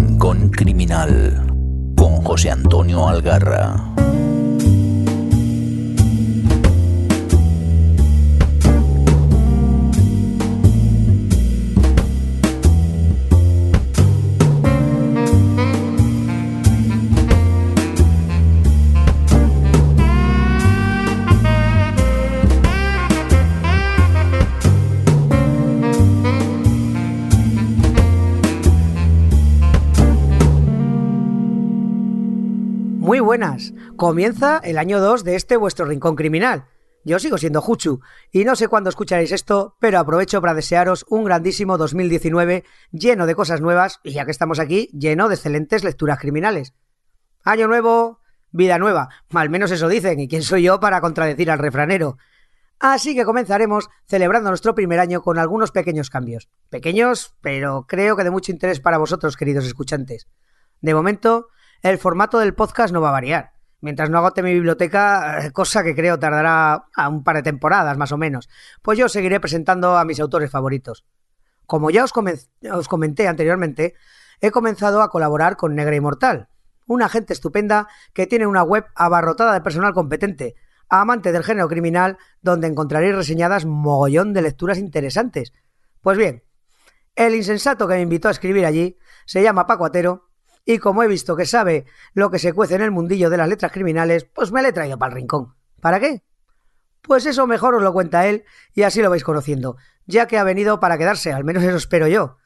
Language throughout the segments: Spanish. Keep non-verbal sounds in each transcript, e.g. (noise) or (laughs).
Rincón Criminal con José Antonio Algarra. Buenas. Comienza el año 2 de este vuestro rincón criminal. Yo sigo siendo Juchu y no sé cuándo escucharéis esto, pero aprovecho para desearos un grandísimo 2019 lleno de cosas nuevas y ya que estamos aquí, lleno de excelentes lecturas criminales. Año nuevo, vida nueva, al menos eso dicen, y quién soy yo para contradecir al refranero. Así que comenzaremos celebrando nuestro primer año con algunos pequeños cambios. Pequeños, pero creo que de mucho interés para vosotros, queridos escuchantes. De momento, el formato del podcast no va a variar. Mientras no agote mi biblioteca, eh, cosa que creo tardará un par de temporadas más o menos, pues yo seguiré presentando a mis autores favoritos. Como ya os, os comenté anteriormente, he comenzado a colaborar con Negra Inmortal, una gente estupenda que tiene una web abarrotada de personal competente, amante del género criminal, donde encontraréis reseñadas mogollón de lecturas interesantes. Pues bien, el insensato que me invitó a escribir allí se llama Paco Atero y como he visto que sabe lo que se cuece en el mundillo de las letras criminales, pues me le he traído para el rincón. ¿Para qué? Pues eso mejor os lo cuenta él y así lo vais conociendo, ya que ha venido para quedarse, al menos eso espero yo.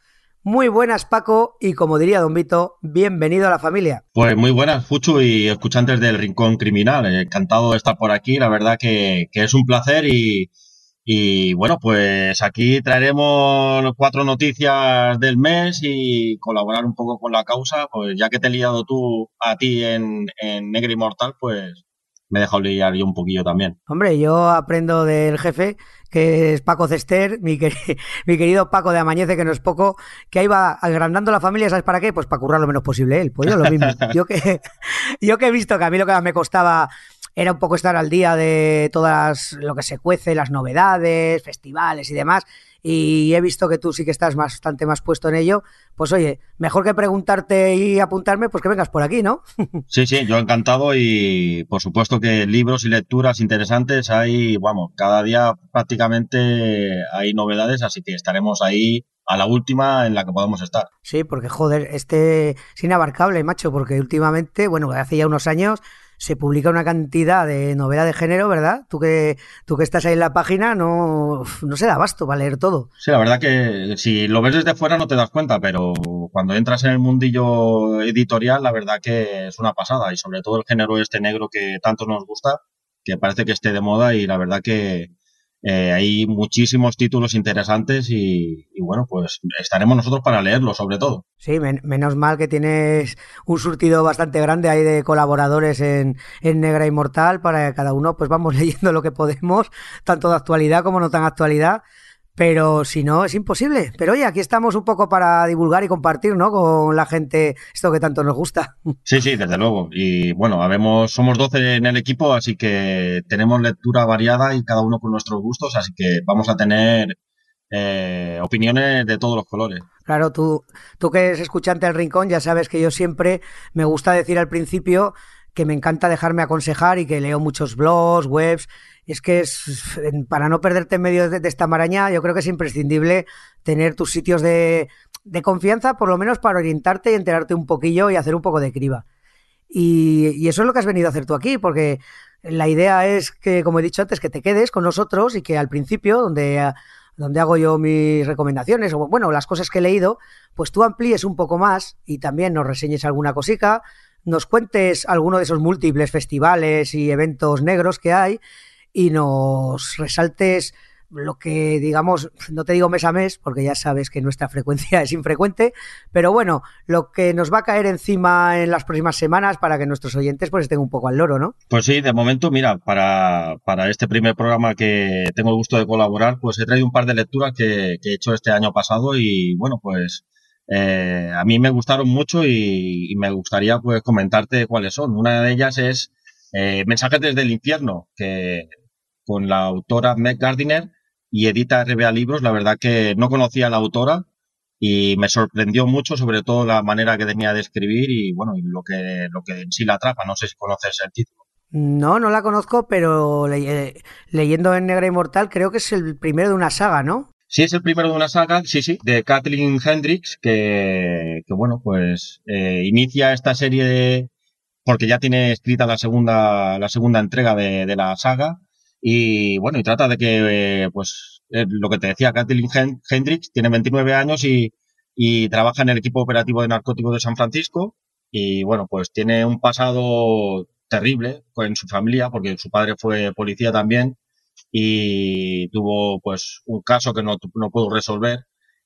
Muy buenas, Paco, y como diría Don Vito, bienvenido a la familia. Pues muy buenas, Fuchu y escuchantes del Rincón Criminal. Encantado de estar por aquí, la verdad que, que es un placer y, y bueno, pues aquí traeremos cuatro noticias del mes y colaborar un poco con la causa. Pues ya que te he liado tú a ti en, en Negro Inmortal, pues me he dejado liar yo un poquillo también. Hombre, yo aprendo del jefe, que es Paco Cester, mi, (laughs) mi querido Paco de Amañece, que no es poco, que ahí va agrandando la familia, ¿sabes para qué? Pues para currar lo menos posible él. Pues yo lo mismo. (laughs) yo, que, (laughs) yo que he visto que a mí lo que más me costaba era un poco estar al día de todas lo que se cuece, las novedades, festivales y demás. Y he visto que tú sí que estás bastante más puesto en ello. Pues oye, mejor que preguntarte y apuntarme, pues que vengas por aquí, ¿no? (laughs) Sí, sí, yo encantado y por supuesto que libros y lecturas interesantes hay, vamos, cada día prácticamente hay novedades, así que estaremos ahí a la última en la que podamos estar. Sí, porque joder, este es inabarcable, macho, porque últimamente, bueno, hace ya unos años se publica una cantidad de novedad de género, ¿verdad? Tú que, tú que estás ahí en la página no, no se da abasto para leer todo. Sí, la verdad que si lo ves desde fuera no te das cuenta, pero cuando entras en el mundillo editorial, la verdad que es una pasada y sobre todo el género este negro que tanto nos gusta, que parece que esté de moda y la verdad que, eh, hay muchísimos títulos interesantes y, bueno, pues estaremos nosotros para leerlos sobre todo. Sí, men menos mal que tienes un surtido bastante grande ahí de colaboradores en, en Negra Inmortal para que cada uno pues vamos (laughs) leyendo lo que podemos, tanto de actualidad como no tan actualidad. Pero si no, es imposible. Pero oye, aquí estamos un poco para divulgar y compartir, ¿no? Con la gente esto que tanto nos gusta. (laughs) Sí, sí, desde luego. Y bueno, habemos, somos 12 en el equipo, así que tenemos lectura variada y cada uno con nuestros gustos, así que vamos a tener eh, opiniones de todos los colores. Claro, tú, tú que eres escuchante del rincón, ya sabes que yo siempre me gusta decir al principio que me encanta dejarme aconsejar y que leo muchos blogs, webs es que es, para no perderte en medio de, esta maraña, yo creo que es imprescindible tener tus sitios de, de, confianza, por lo menos para orientarte y enterarte un poquillo y hacer un poco de criba. Y, y, eso es lo que has venido a hacer tú aquí, porque la idea es que, como he dicho antes, que te quedes con nosotros y que al principio, donde, donde hago yo mis recomendaciones, o bueno, las cosas que he leído, pues tú amplíes un poco más y también nos reseñes alguna cosica, nos cuentes alguno de esos múltiples festivales y eventos negros que hay y nos resaltes lo que digamos, no te digo mes a mes, porque ya sabes que nuestra (laughs) frecuencia es infrecuente, pero bueno, lo que nos va a caer encima en las próximas semanas para que nuestros oyentes pues estén un poco al loro, ¿no? Pues sí, de momento, mira, para, para este primer programa que tengo el gusto de colaborar, pues he traído un par de lecturas que, he hecho este año pasado y bueno, pues eh, a mí me gustaron mucho y, y, me gustaría pues comentarte cuáles son. Una de ellas es eh, Mensajes desde el infierno, que con la autora Meg Gardiner y edita RBA Libros. La verdad que no conocía a la autora y me sorprendió mucho, sobre todo la manera que tenía de escribir y bueno, y lo que, lo que en sí la atrapa. No sé si conoces el título. No, no la conozco, pero le- leyendo en Negra Inmortal creo que es el primero de una saga, ¿no? Sí, es el primero de una saga, sí, sí, de Kathleen Hendricks, que, que bueno, pues eh, inicia esta serie de, porque ya tiene escrita la segunda, la segunda entrega de, de la saga, y bueno, y trata de que, eh, pues, eh, lo que te decía, Kathleen Hen- Hendricks tiene 29 años y, y trabaja en el equipo operativo de narcóticos de San Francisco, y bueno, pues tiene un pasado terrible en su familia, porque su padre fue policía también, y tuvo pues un caso que no, no pudo resolver.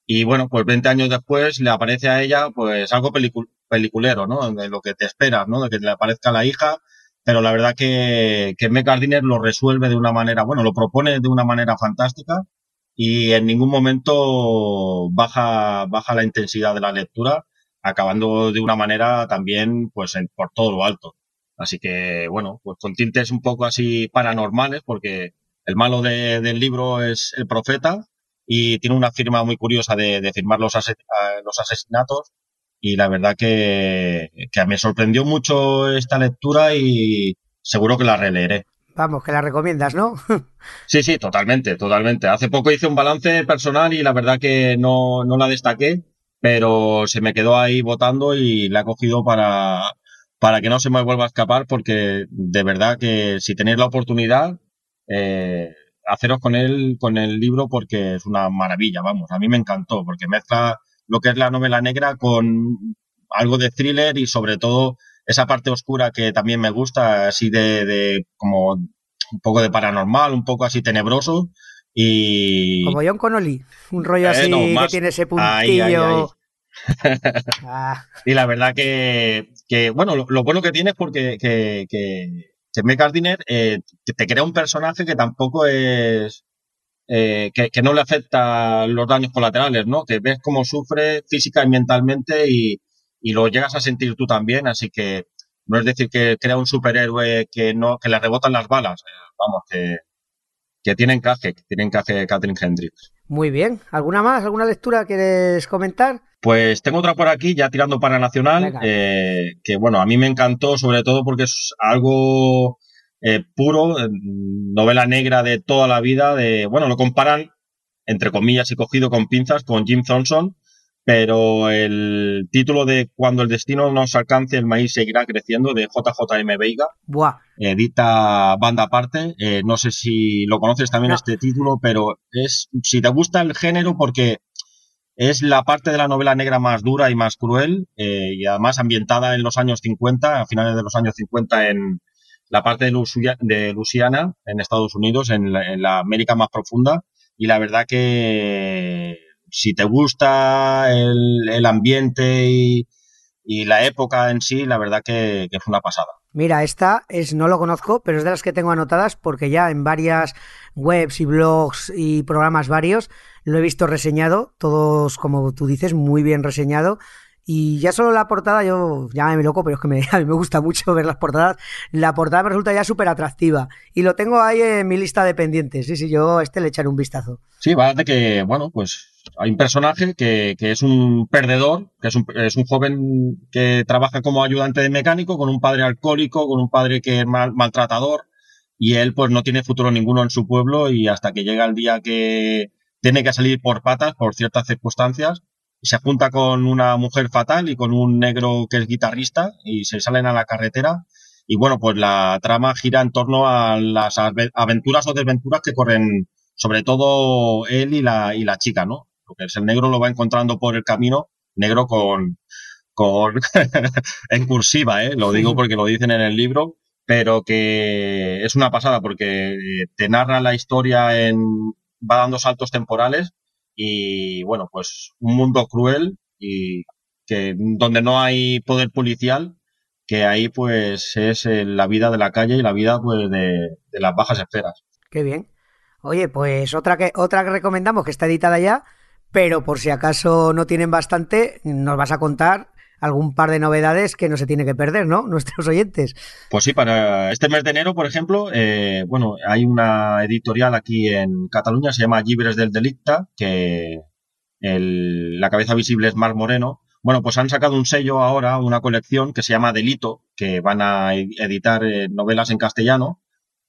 Y bueno, pues 20 años después le aparece a ella pues algo pelicu- peliculero, ¿no? De lo que te esperas, ¿no? De que le aparezca la hija, pero la verdad que, que Gardiner lo resuelve de una manera, bueno, lo propone de una manera fantástica y en ningún momento baja, baja la intensidad de la lectura, acabando de una manera también pues en- por todo lo alto. Así que, bueno, pues con tintes un poco así paranormales, porque el malo de- del libro es el profeta y tiene una firma muy curiosa de, firmar los, los asesinatos. Y la verdad que, que me sorprendió mucho esta lectura y seguro que la releeré. Vamos, que la recomiendas, ¿no? (laughs) Sí, sí, totalmente, totalmente. Hace poco hice un balance personal y la verdad que no, no la destaqué, pero se me quedó ahí votando y la he cogido para, para que no se me vuelva a escapar porque de verdad que si tenéis la oportunidad, eh, haceros con él, con el libro porque es una maravilla, vamos. A mí me encantó porque mezcla lo que es la novela negra con algo de thriller y sobre todo esa parte oscura que también me gusta, así de, de como un poco de paranormal, un poco así tenebroso y Como John Connolly, un rollo Eh, así no, que tiene ese ahí, ahí, puntillo. Ah, y la verdad que, que bueno, lo, lo bueno que tiene es porque que, que, que eh, te crea un personaje que tampoco es eh, que, que no le afecta los daños colaterales, ¿no? Que ves cómo sufre física y mentalmente y, y lo llegas a sentir tú también, así que no es decir que crea un superhéroe que no que le rebotan las balas, eh, vamos, que, que tiene encaje, que tiene encaje Catherine Hendricks. muy bien. ¿Alguna más? ¿Alguna lectura quieres comentar? Pues tengo otra por aquí, ya tirando para Nacional, eh, que bueno, a mí me encantó sobre todo porque es algo eh, puro, eh, novela negra de toda la vida, de, bueno, lo comparan, entre comillas y cogido con pinzas, con Jim Thompson, pero el título de Cuando el destino nos alcance, el maíz seguirá creciendo, de JJM Veiga, Buah, edita Banda Aparte. Eh, no sé si lo conoces también No. este título, pero es si te gusta el género porque es la parte de la novela negra más dura y más cruel eh, y además ambientada en los años 50, a finales de los años 50 en la parte de, de Luisiana, en Estados Unidos, en la, América más profunda. Y la verdad que si te gusta el, ambiente y, y la época en sí, la verdad que, que es una pasada. Mira, esta es no lo conozco, pero es de las que tengo anotadas porque ya en varias webs y blogs y programas varios lo he visto reseñado, todos como tú dices, muy bien reseñado. Y ya solo la portada, yo llámame loco, pero es que me, (laughs) a mí me gusta mucho ver las portadas. La portada me resulta ya súper atractiva. Y lo tengo ahí en mi lista de pendientes. Sí, sí, yo a este le echaré un vistazo. Sí, de que, bueno, pues hay un personaje que, que es un perdedor, que es un, es un joven que trabaja como ayudante de mecánico con un padre alcohólico, con un padre que es mal- maltratador y él pues no tiene futuro ninguno en su pueblo y hasta que llega el día que tiene que salir por patas por ciertas circunstancias se junta con una mujer fatal y con un negro que es guitarrista y se salen a la carretera y bueno pues la trama gira en torno a las ave- aventuras o desventuras que corren sobre todo él y la, y la chica, ¿no? Porque el negro lo va encontrando por el camino, negro con, con (laughs) en cursiva, ¿eh? Lo digo porque lo dicen en el libro, pero que es una pasada porque te narra la historia en, va dando saltos temporales y bueno, pues un mundo cruel y que donde no hay poder policial, que ahí pues es eh, la vida de la calle y la vida pues de, las bajas esferas. Qué bien. Oye, pues otra que, otra que recomendamos que está editada ya, pero por si acaso no tienen bastante, nos vas a contar algún par de novedades que no se tiene que perder, ¿no? (laughs) Nuestros oyentes. Pues sí, para este mes de enero, por ejemplo, eh, bueno, hay una editorial aquí en Cataluña, se llama Libres del Delicta, que, la cabeza visible es Mar Moreno. Bueno, pues han sacado un sello ahora, una colección que se llama Delito, que van a editar eh, novelas en castellano,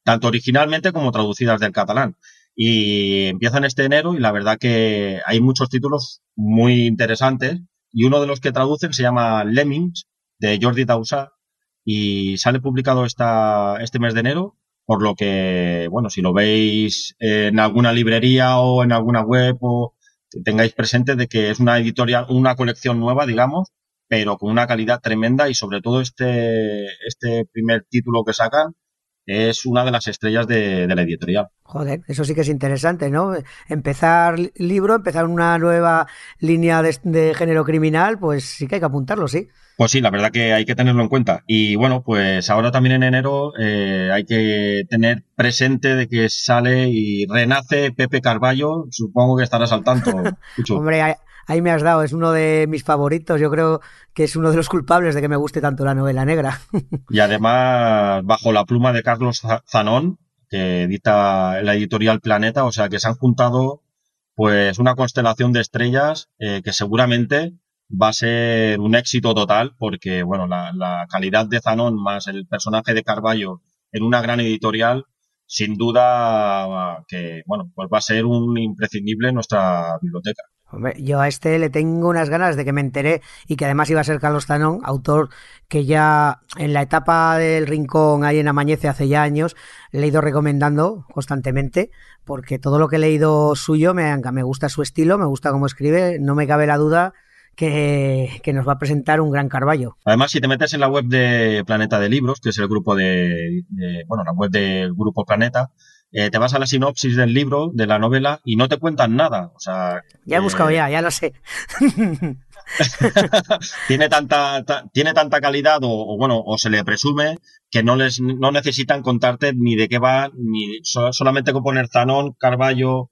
tanto originalmente como traducidas del catalán. Y empiezan este enero y la verdad que hay muchos títulos muy interesantes y uno de los que traducen se llama Lemmings de Jordi Dausa y sale publicado esta, este mes de enero, por lo que, bueno, si lo veis en alguna librería o en alguna web o tengáis presente de que es una editorial, una colección nueva, digamos, pero con una calidad tremenda y sobre todo este, este primer título que sacan es una de las estrellas de, la editorial. Joder, eso sí que es interesante, ¿no? Empezar libro, empezar una nueva línea de, género criminal, pues sí que hay que apuntarlo, sí. Pues sí, la verdad que hay que tenerlo en cuenta. Y bueno, pues ahora también en enero eh, hay que tener presente de que sale y renace Pepe Carballo. Supongo que estarás al tanto. (laughs) Hombre, ahí me has dado, es uno de mis favoritos. Yo creo que es uno de los culpables de que me guste tanto la novela negra. (laughs) y además, bajo la pluma de Carlos Zanón, que edita la editorial Planeta, o sea que se han juntado pues una constelación de estrellas eh, que seguramente va a ser un éxito total porque, bueno, la, la calidad de Zanón más el personaje de Carballo en una gran editorial, sin duda que, bueno, pues va a ser un imprescindible en nuestra biblioteca. Yo a este le tengo unas ganas de que me enteré y que además iba a ser Carlos Tanón, autor que ya en la etapa del rincón ahí en Amañece hace ya años le he ido recomendando constantemente porque todo lo que he leído suyo me, me gusta su estilo, me gusta cómo escribe, no me cabe la duda que, nos va a presentar un gran Carballo. Además, si te metes en la web de Planeta de Libros, que es el grupo de, de bueno, la web del grupo Planeta, eh, te vas a la sinopsis del libro, de la novela, y no te cuentan nada. O sea, ya he buscado ya, ya lo sé. (laughs) tiene tanta tiene tanta calidad o, bueno o se le presume que no les no necesitan contarte ni de qué va ni solamente con poner Zanón, Carballo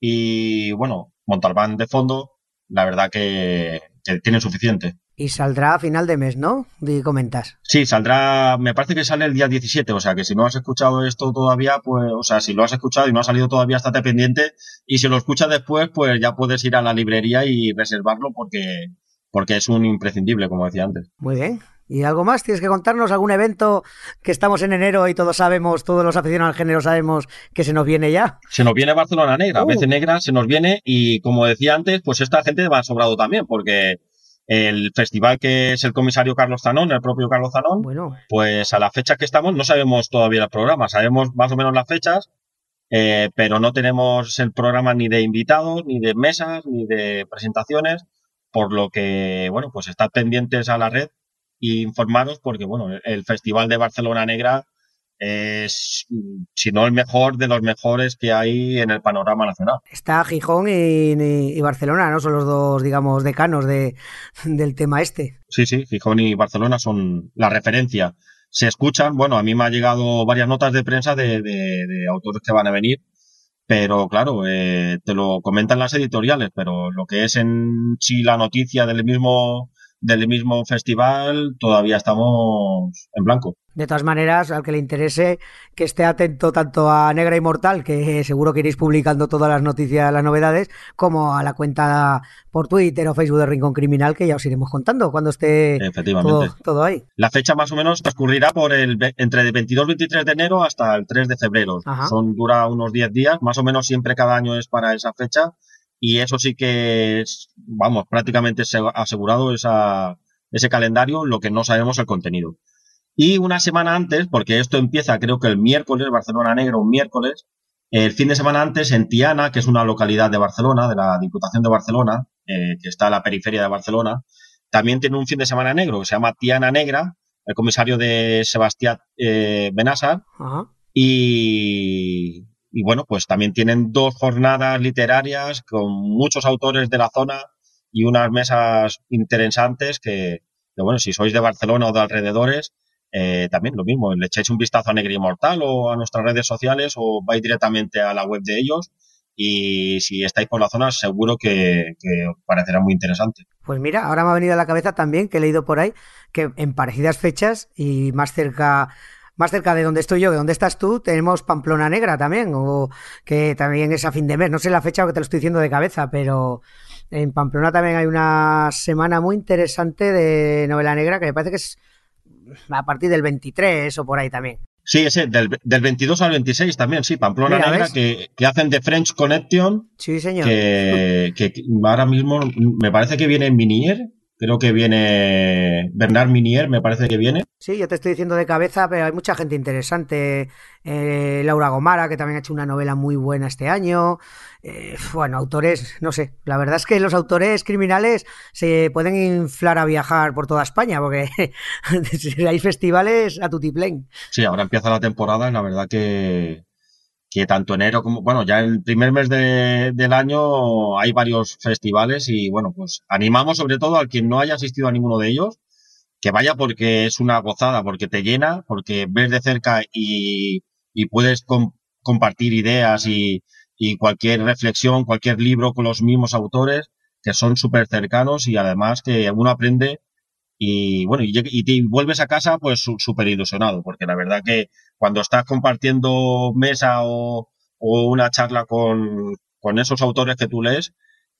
y bueno Montalbán de fondo la verdad que, que tienen suficiente y saldrá a final de mes, ¿no? Y comentas. Sí, saldrá, me parece que sale el día 17, o sea que si no has escuchado esto todavía, pues, o sea, si lo has escuchado y no ha salido todavía, estate pendiente. Y si lo escuchas después, pues ya puedes ir a la librería y reservarlo porque, porque es un imprescindible, como decía antes. Muy bien. ¿Y algo más? ¿Tienes que contarnos algún evento que estamos en enero y todos sabemos, todos los aficionados al género sabemos que se nos viene ya? Se nos viene Barcelona Negra, a uh. veces negra se nos viene y como decía antes, pues esta gente va sobrado también porque el festival que es el comisario Carlos Zanón, el propio Carlos Zanón, bueno. pues a la fecha que estamos no sabemos todavía el programa, sabemos más o menos las fechas, eh, pero no tenemos el programa ni de invitados, ni de mesas, ni de presentaciones, por lo que, bueno, pues estad pendientes a la red e informaros porque, bueno, el Festival de Barcelona Negra es, si no el mejor, de los mejores que hay en el panorama nacional. Está Gijón y, Barcelona, ¿no? Son los dos, digamos, decanos de, del tema este. Sí, sí, Gijón y Barcelona son la referencia. Se escuchan, bueno, a mí me ha llegado varias notas de prensa de, de, autores que van a venir, pero claro, eh, te lo comentan las editoriales, pero lo que es en sí la noticia del mismo del mismo festival todavía estamos en blanco. De todas maneras, al que le interese, que esté atento tanto a Negra Inmortal, que seguro que iréis publicando todas las noticias, las novedades, como a la cuenta por Twitter o Facebook de Rincón Criminal, que ya os iremos contando cuando esté todo, ahí. La fecha más o menos transcurrirá por el entre el 22 y 23 de enero hasta el 3 de febrero. Son dura unos 10 días, más o menos siempre cada año es para esa fecha y eso sí que es, vamos, prácticamente asegurado esa, ese calendario, lo que no sabemos el contenido. Y una semana antes, porque esto empieza creo que el miércoles, Barcelona Negro, un miércoles, el fin de semana antes en Tiana, que es una localidad de Barcelona, de la Diputación de Barcelona, eh, que está a la periferia de Barcelona, también tiene un fin de semana negro que se llama Tiana Negra, el comisario de Sebastián eh, Benassar, y, y bueno, pues también tienen dos jornadas literarias con muchos autores de la zona y unas mesas interesantes que, bueno, si sois de Barcelona o de alrededores, eh, también lo mismo, le echáis un vistazo a Negri Inmortal o a nuestras redes sociales o vais directamente a la web de ellos y si estáis por la zona seguro que, que, os parecerá muy interesante. Pues mira, ahora me ha venido a la cabeza también que he leído por ahí que en parecidas fechas y más cerca más cerca de donde estoy yo, de donde estás tú, tenemos Pamplona Negra también, o que también es a fin de mes. No sé la fecha porque te lo estoy diciendo de cabeza, pero En Pamplona también hay una semana muy interesante de novela negra que me parece que es a partir del 23 o por ahí también. Sí, ese, del, del 22 al 26 también, sí, Pamplona Negra, que, que, hacen de French Connection. Sí, señor. Que, que, ahora mismo me parece que viene Minier, Creo que viene Bernard Minier, me parece que viene. Sí, yo te estoy diciendo de cabeza, pero hay mucha gente interesante. Eh, Laura Gomara, que también ha hecho una novela muy buena este año. Eh, bueno, autores, no sé. La verdad es que los autores criminales se pueden inflar a viajar por toda España, porque (laughs) hay festivales a tutiplén. Sí, ahora empieza la temporada y la verdad que, que tanto enero como, bueno, ya el primer mes de, del año hay varios festivales y bueno, pues animamos sobre todo al quien no haya asistido a ninguno de ellos, que vaya porque es una gozada, porque te llena, porque ves de cerca y, y puedes compartir ideas y, y cualquier reflexión, cualquier libro con los mismos autores que son súper cercanos y además que uno aprende y bueno, y, y te vuelves a casa pues súper ilusionado, porque la verdad que cuando estás compartiendo mesa o, una charla con, con esos autores que tú lees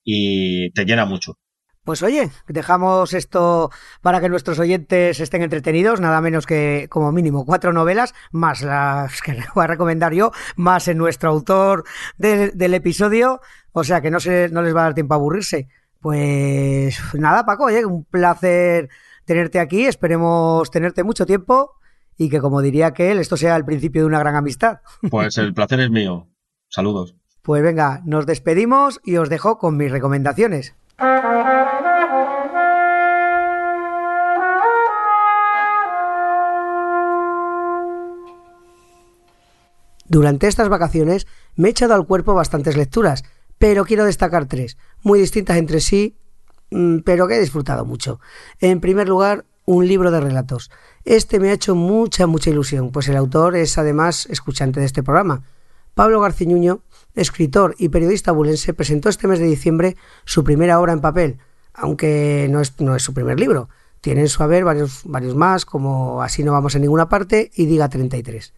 y te llena mucho. Pues oye, dejamos esto para que nuestros oyentes estén entretenidos, nada menos que como mínimo cuatro novelas, más las que (laughs) les voy a recomendar yo, más en nuestro autor del, del episodio, o sea que no, se, no les va a dar tiempo a aburrirse. Pues nada, Paco, oye, un placer tenerte aquí, esperemos tenerte mucho tiempo y que, como diría que él, esto sea el principio de una gran amistad. (laughs) Pues el placer es mío. Saludos. Pues venga, nos despedimos y os dejo con mis recomendaciones. Durante estas vacaciones me he echado al cuerpo bastantes lecturas, pero quiero destacar tres, muy distintas entre sí, mm, pero que he disfrutado mucho. En primer lugar, un libro de relatos. Este me ha hecho mucha, mucha ilusión, pues el autor es además escuchante de este programa. Pablo Garciñuño, escritor y periodista bulense, presentó este mes de diciembre su primera obra en papel, aunque no es, no es su primer libro. Tiene en su haber varios, varios más, como Así no vamos a ninguna parte y Diga 33.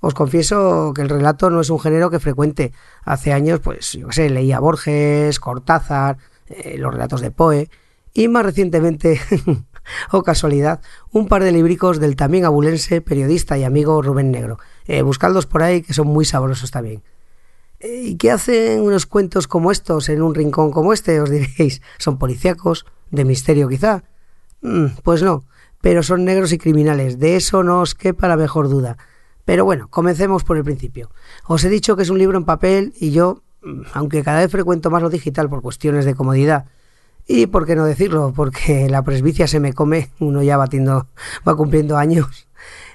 Os confieso que el relato no es un género que frecuente. Hace años, pues, yo qué sé, leía Borges, Cortázar, eh, los relatos de Poe, y más recientemente (laughs) o casualidad, un par de libricos del también abulense, periodista y amigo Rubén Negro. Eh, buscadlos por ahí, que son muy sabrosos también. Eh, ¿Y qué hacen unos cuentos como estos en un rincón como este? Os diréis, ¿son policíacos? ¿De misterio quizá? Mm, pues no, pero son negros y criminales, de eso no os quepa la mejor duda. Pero bueno, comencemos por el principio. Os he dicho que es un libro en papel y yo, mm, aunque cada vez frecuento más lo digital por cuestiones de comodidad, y por qué no decirlo, porque la presbicia se me come, uno ya batiendo, va cumpliendo años.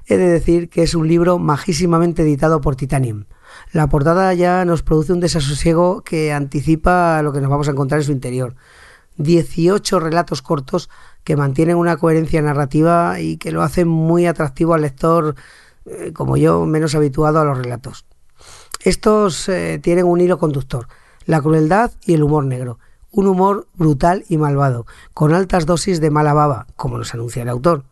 He de decir que es un libro majísimamente editado por Titanium. La portada ya nos produce un desasosiego que anticipa lo que nos vamos a encontrar en su interior. 18 relatos cortos que mantienen una coherencia narrativa y que lo hacen muy atractivo al lector, eh, como yo, menos habituado a los relatos. Estos eh, tienen un hilo conductor, la crueldad y el humor negro un humor brutal y malvado, con altas dosis de mala baba, como nos anuncia el autor.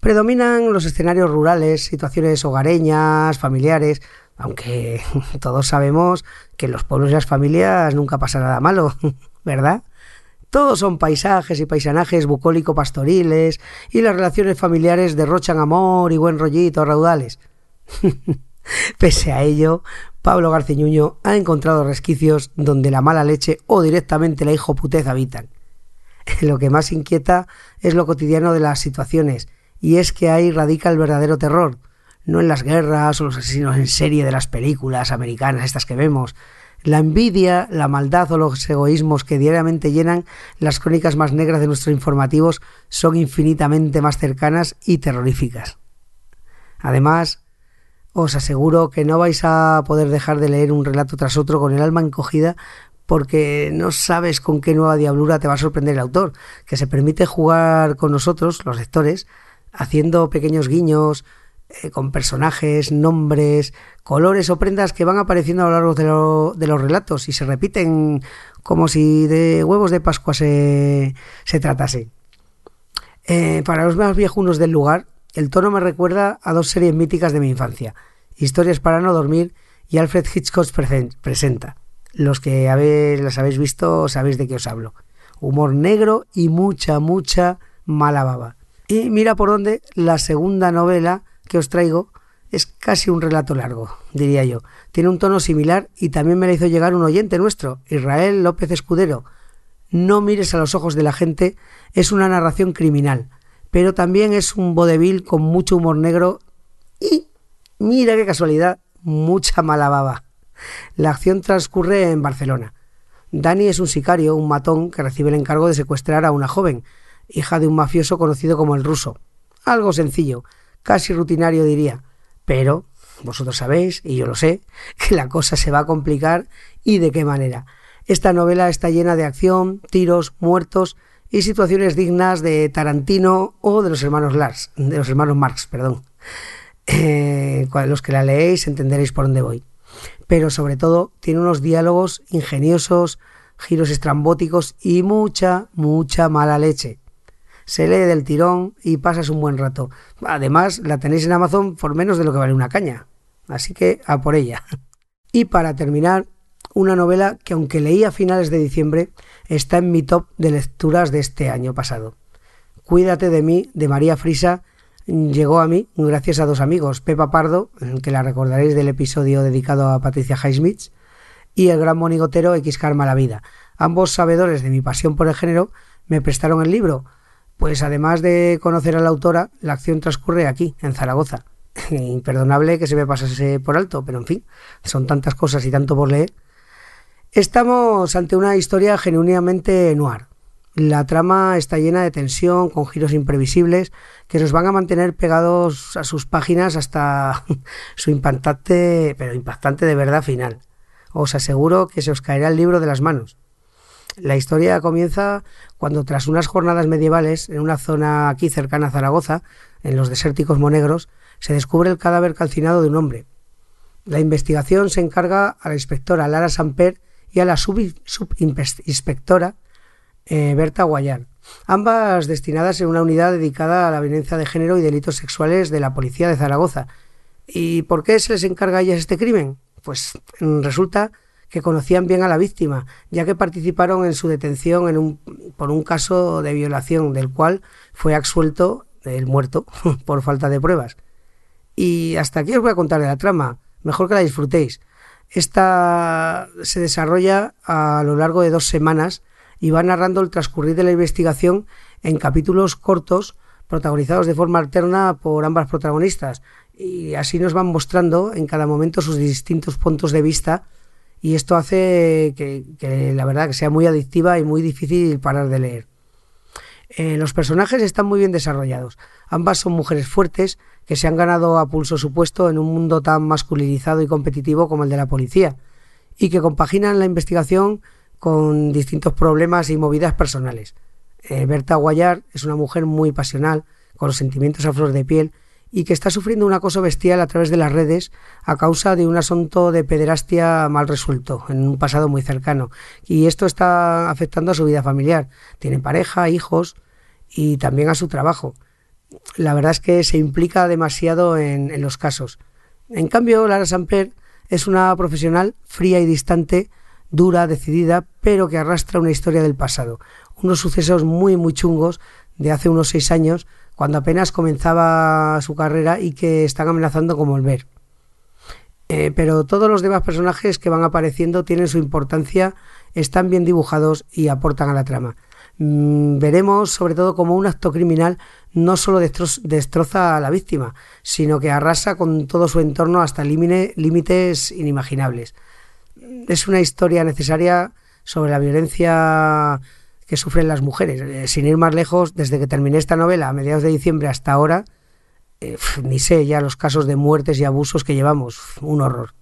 Predominan los escenarios rurales, situaciones hogareñas, familiares, aunque (laughs) todos sabemos que en los pueblos y las familias nunca pasa nada malo, (laughs) ¿verdad? Todos son paisajes y paisanajes bucólico-pastoriles y las relaciones familiares derrochan amor y buen rollito raudales. (laughs) Pese a ello, Pablo Garciñuño ha encontrado resquicios donde la mala leche o directamente la hijoputez habitan. (laughs) Lo que más inquieta es lo cotidiano de las situaciones, y es que ahí radica el verdadero terror, no en las guerras o los asesinos en serie de las películas americanas, estas que vemos. La envidia, la maldad o los egoísmos que diariamente llenan las crónicas más negras de nuestros informativos son infinitamente más cercanas y terroríficas. Además, os aseguro que no vais a poder dejar de leer un relato tras otro con el alma encogida porque no sabes con qué nueva diablura te va a sorprender el autor, que se permite jugar con nosotros, los lectores, haciendo pequeños guiños, eh, con personajes, nombres, colores o prendas que van apareciendo a lo largo de, lo, de, los relatos y se repiten como si de huevos de Pascua se, se tratase. Eh, para los más viejunos del lugar, el tono me recuerda a dos series míticas de mi infancia, Historias para no dormir y Alfred Hitchcock presenta. Los que habéis, las habéis visto sabéis de qué os hablo. Humor negro y mucha, mucha mala baba. Y mira por dónde la segunda novela que os traigo es casi un relato largo, diría yo. Tiene un tono similar y también me la hizo llegar un oyente nuestro, Israel López Escudero. No mires a los ojos de la gente es una narración criminal, pero también es un vodevil con mucho humor negro y, mira qué casualidad, mucha mala baba. La acción transcurre en Barcelona. Dani es un sicario, un matón, que recibe el encargo de secuestrar a una joven, hija de un mafioso conocido como el ruso. Algo sencillo, casi rutinario diría, pero vosotros sabéis, y yo lo sé, que la cosa se va a complicar y de qué manera. Esta novela está llena de acción, tiros, muertos y situaciones dignas de Tarantino o de los hermanos Lars, de los hermanos Marx, perdón. Eh, los que la leéis entenderéis por dónde voy. Pero sobre todo tiene unos diálogos ingeniosos, giros estrambóticos y mucha, mucha mala leche se lee del tirón y pasas un buen rato. Además, la tenéis en Amazon por menos de lo que vale una caña. Así que a por ella. (laughs) Y para terminar, una novela que aunque leí a finales de diciembre, está en mi top de lecturas de este año pasado. Cuídate de mí, de María Frisa, llegó a mí gracias a dos amigos, Pepa Pardo, que la recordaréis del episodio dedicado a Patricia Highsmith, y el gran monigotero X Karma la Vida. Ambos sabedores de mi pasión por el género me prestaron el libro, pues además de conocer a la autora, la acción transcurre aquí, en Zaragoza. (laughs) Imperdonable que se me pasase por alto, pero en fin, son tantas cosas y tanto por leer. Estamos ante una historia genuinamente noir. La trama está llena de tensión, con giros imprevisibles, que nos van a mantener pegados a sus páginas hasta (laughs) su impactante, pero impactante de verdad final. Os aseguro que se os caerá el libro de las manos. La historia comienza cuando tras unas jornadas medievales en una zona aquí cercana a Zaragoza, en los desérticos monegros, se descubre el cadáver calcinado de un hombre. La investigación se encarga a la inspectora Lara Samper y a la subinspectora eh, Berta Guayar, ambas destinadas en una unidad dedicada a la violencia de género y delitos sexuales de la policía de Zaragoza. ¿Y por qué se les encarga a ellas este crimen? Pues resulta que conocían bien a la víctima, ya que participaron en su detención por un caso de violación del cual fue absuelto el muerto (laughs) por falta de pruebas. Y hasta aquí os voy a contar de la trama, mejor que la disfrutéis. Esta se desarrolla a lo largo de dos semanas y va narrando el transcurrir de la investigación en capítulos cortos protagonizados de forma alterna por ambas protagonistas y así nos van mostrando en cada momento sus distintos puntos de vista y esto hace que, la verdad que sea muy adictiva y muy difícil parar de leer. Eh, los personajes están muy bien desarrollados. Ambas son mujeres fuertes que se han ganado a pulso su puesto en un mundo tan masculinizado y competitivo como el de la policía y que compaginan la investigación con distintos problemas y movidas personales. Berta Guayar es una mujer muy pasional, con los sentimientos a flor de piel y que está sufriendo un acoso bestial a través de las redes a causa de un asunto de pederastia mal resuelto en un pasado muy cercano. Y esto está afectando a su vida familiar. Tiene pareja, hijos y también a su trabajo. La verdad es que se implica demasiado en, los casos. En cambio, Lara Samper es una profesional fría y distante, dura, decidida, pero que arrastra una historia del pasado. Unos sucesos muy, muy chungos de hace unos seis años cuando apenas comenzaba su carrera y que están amenazando con volver. Eh, pero todos los demás personajes que van apareciendo tienen su importancia, están bien dibujados y aportan a la trama. Mm, veremos sobre todo como un acto criminal no solo destroza a la víctima, sino que arrasa con todo su entorno hasta límites inimaginables. Es una historia necesaria sobre la violencia que sufren las mujeres. Eh, sin ir más lejos, desde que terminé esta novela a mediados de diciembre hasta ahora, eh, ni sé ya los casos de muertes y abusos que llevamos, un horror.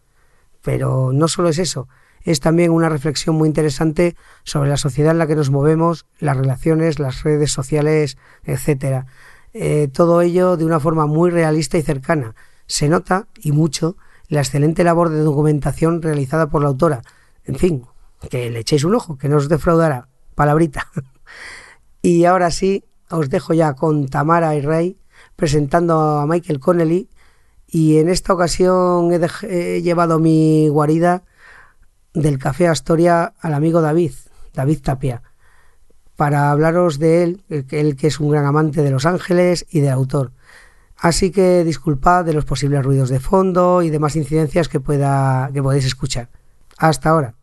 Pero no solo es eso, es también una reflexión muy interesante sobre la sociedad en la que nos movemos, las relaciones, las redes sociales, etcétera. Eh, todo ello de una forma muy realista y cercana. Se nota, y mucho, la excelente labor de documentación realizada por la autora. En fin, que le echéis un ojo, que no os defraudará palabrita. (laughs) y ahora sí, os dejo ya con Tamara y Rey presentando a Michael Connelly y en esta ocasión he, llevado mi guarida del Café Astoria al amigo David, David Tapia, para hablaros de él, él que es un gran amante de Los Ángeles y de autor. Así que disculpad de los posibles ruidos de fondo y demás incidencias que, pueda, que podéis escuchar. Hasta ahora.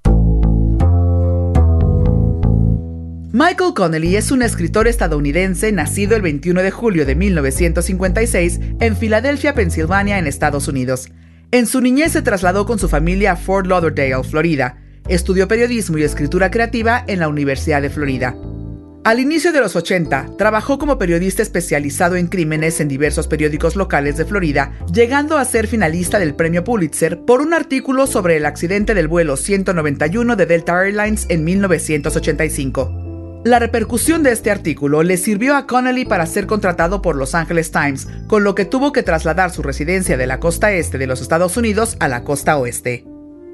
Michael Connelly es un escritor estadounidense nacido el 21 de julio de 1956 en Filadelfia, Pensilvania, en Estados Unidos. En su niñez se trasladó con su familia a Fort Lauderdale, Florida. Estudió periodismo y escritura creativa en la Universidad de Florida. Al inicio de los 80, trabajó como periodista especializado en crímenes en diversos periódicos locales de Florida, llegando a ser finalista del premio Pulitzer por un artículo sobre el accidente del vuelo 191 de Delta Airlines en 1985. La repercusión de este artículo le sirvió a Connelly para ser contratado por Los Angeles Times, con lo que tuvo que trasladar su residencia de la costa este de los Estados Unidos a la costa oeste.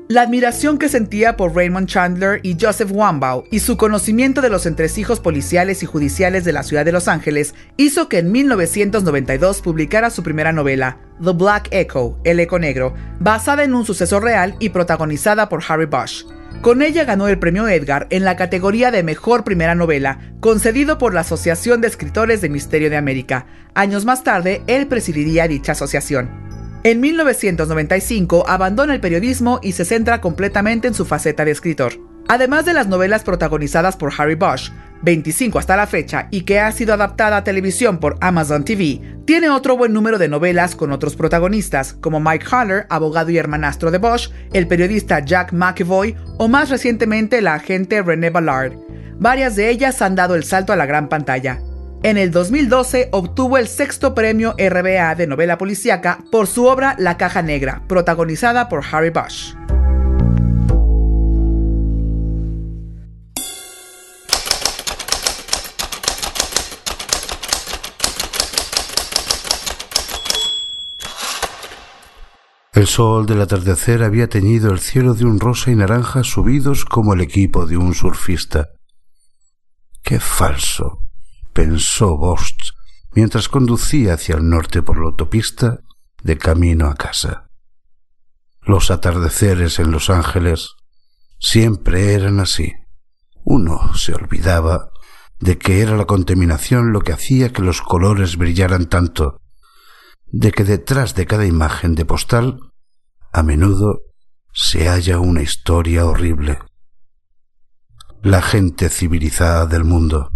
La admiración que sentía por Raymond Chandler y Joseph Wambaugh y su conocimiento de los entresijos policiales y judiciales de la ciudad de Los Ángeles hizo que en 1992 publicara su primera novela, The Black Echo, El Eco Negro, basada en un suceso real y protagonizada por Harry Bosch. Con ella ganó el premio Edgar en la categoría de Mejor Primera Novela, concedido por la Asociación de Escritores de Misterio de América. Años más tarde, él presidiría dicha asociación. En 1995 abandona el periodismo y se centra completamente en su faceta de escritor. Además de las novelas protagonizadas por Harry Bosch, 25 hasta la fecha y que ha sido adaptada a televisión por Amazon TV, tiene otro buen número de novelas con otros protagonistas, como Mike Haller, abogado y hermanastro de Bosch, el periodista Jack McEvoy o más recientemente la agente René Ballard. Varias de ellas han dado el salto a la gran pantalla. En el 2012 obtuvo el sexto premio RBA de novela policíaca por su obra La Caja Negra, protagonizada por Harry Bosch. El sol del atardecer había teñido el cielo de un rosa y naranja subidos como el equipo de un surfista. ¡Qué falso! pensó Bost mientras conducía hacia el norte por la autopista de camino a casa. Los atardeceres en Los Ángeles siempre eran así. Uno se olvidaba de que era la contaminación lo que hacía que los colores brillaran tanto de que detrás de cada imagen de postal a menudo se halla una historia horrible. La gente civilizada del mundo,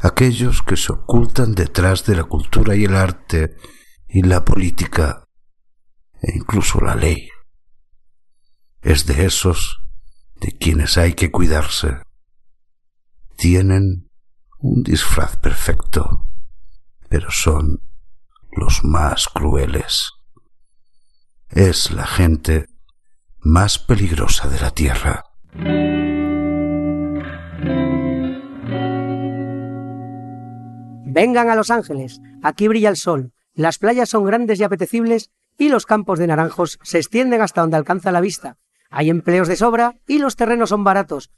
aquellos que se ocultan detrás de la cultura y el arte y la política e incluso la ley. Es de esos de quienes hay que cuidarse. Tienen un disfraz perfecto, pero son los más crueles. Es la gente más peligrosa de la Tierra. Vengan a Los Ángeles, aquí brilla el sol, las playas son grandes y apetecibles y los campos de naranjos se extienden hasta donde alcanza la vista. Hay empleos de sobra y los terrenos son baratos.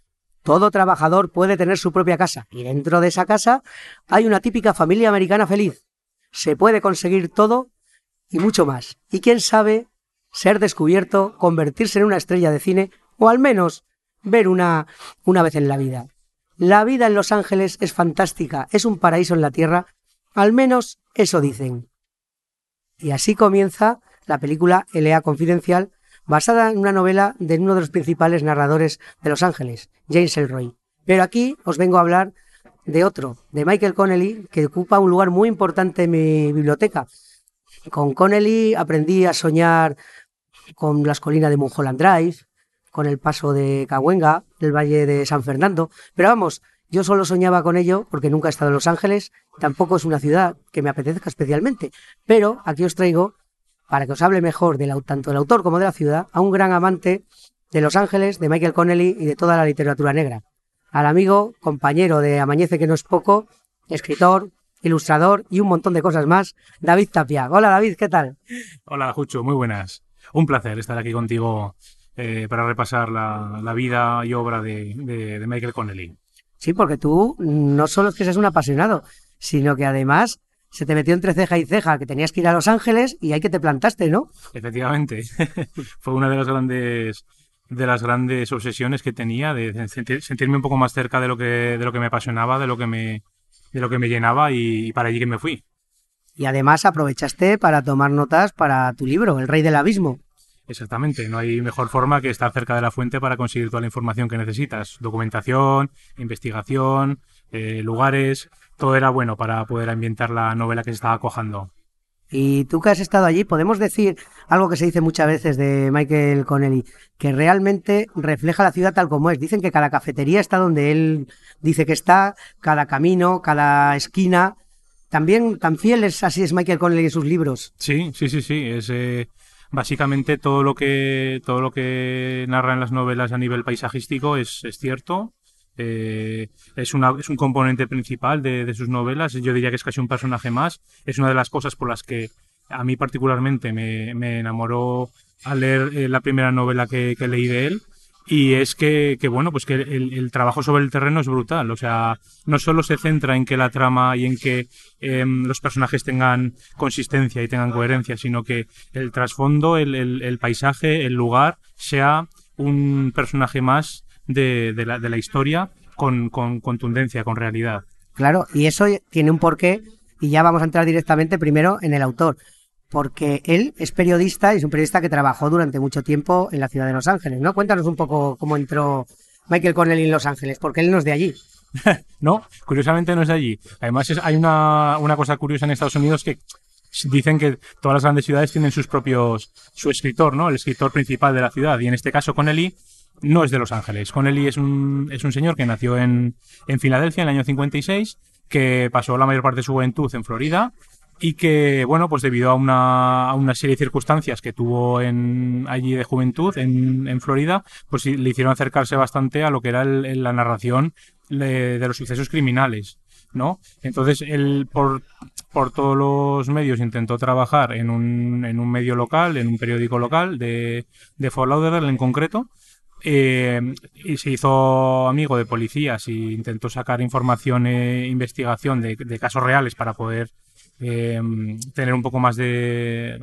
Todo trabajador puede tener su propia casa y dentro de esa casa hay una típica familia americana feliz se puede conseguir todo y mucho más. Y quién sabe, ser descubierto, convertirse en una estrella de cine o al menos ver una, una vez en la vida. La vida en Los Ángeles es fantástica, es un paraíso en la tierra, al menos eso dicen. Y así comienza la película Elea Confidencial, basada en una novela de uno de los principales narradores de Los Ángeles, James Elroy. Pero aquí os vengo a hablar de otro, de Michael Connelly, que ocupa un lugar muy importante en mi biblioteca. Con Connelly aprendí a soñar con las colinas de Mulholland Drive, con el paso de Cahuenga, del Valle de San Fernando, pero vamos, yo solo soñaba con ello porque nunca he estado en Los Ángeles, tampoco es una ciudad que me apetezca especialmente, pero aquí os traigo, para que os hable mejor del, tanto del autor como de la ciudad, a un gran amante de Los Ángeles, de Michael Connelly y de toda la literatura negra al amigo, compañero de Amañece que no es poco, escritor, ilustrador y un montón de cosas más, David Tapia. Hola David, ¿qué tal? Hola Jucho, muy buenas. Un placer estar aquí contigo eh, para repasar la, vida y obra de, Michael Connelly. Sí, porque tú no solo es que seas un apasionado, sino que además se te metió entre ceja y ceja que tenías que ir a Los Ángeles y ahí que te plantaste, ¿no? Efectivamente. (laughs) Fue una de las grandes de las grandes obsesiones que tenía, de sentirme un poco más cerca de lo que, de lo que me apasionaba, de lo que me, de lo que me llenaba y, para allí que me fui. Y además aprovechaste para tomar notas para tu libro, El Rey del Abismo. Exactamente, no hay mejor forma que estar cerca de la fuente para conseguir toda la información que necesitas. Documentación, investigación, eh, lugares, todo era bueno para poder ambientar la novela que se estaba cojando. Y tú que has estado allí, podemos decir algo que se dice muchas veces de Michael Connelly, que realmente refleja la ciudad tal como es. Dicen que cada cafetería está donde él dice que está, cada camino, cada esquina. También tan fiel es así es Michael Connelly en sus libros. Sí, sí, sí, sí. Es eh, básicamente todo lo que todo lo que narra en las novelas a nivel paisajístico es, es cierto eh, es, una, es un componente principal de, sus novelas. Yo diría que es casi un personaje más. Es una de las cosas por las que a mí particularmente me, enamoró al leer eh, la primera novela que, leí de él. Y es que, bueno, pues que el, trabajo sobre el terreno es brutal. O sea, no solo se centra en que la trama y en que em, los personajes tengan consistencia y tengan coherencia, sino que el trasfondo, el, el paisaje, el lugar, sea un personaje más de, la, de la, historia con, contundencia, con realidad. Claro, y eso tiene un porqué, y ya vamos a entrar directamente primero en el autor, porque él es periodista y es un periodista que trabajó durante mucho tiempo en la ciudad de Los Ángeles, ¿no? Cuéntanos un poco cómo entró Michael Connelly en Los Ángeles, porque él no es de allí. (laughs) no, curiosamente no es de allí. Además, hay una, una cosa curiosa en Estados Unidos que dicen que todas las grandes ciudades tienen sus propios, su escritor, ¿no? El escritor principal de la ciudad. Y en este caso, Connelly no es de Los Ángeles. Connelly es un, es un señor que nació en, en Filadelfia en el año 56, que pasó la mayor parte de su juventud en Florida y que, bueno, pues debido a una, a una serie de circunstancias que tuvo en, allí de juventud en, en Florida, pues le hicieron acercarse bastante a lo que era la narración de, los sucesos criminales. ¿no? Entonces él por, por todos los medios intentó trabajar en un, en un medio local, en un periódico local de, de Fort Lauderdale en concreto, eh, y se hizo amigo de policías y intentó sacar información e investigación de, casos reales para poder eh, tener un poco más de,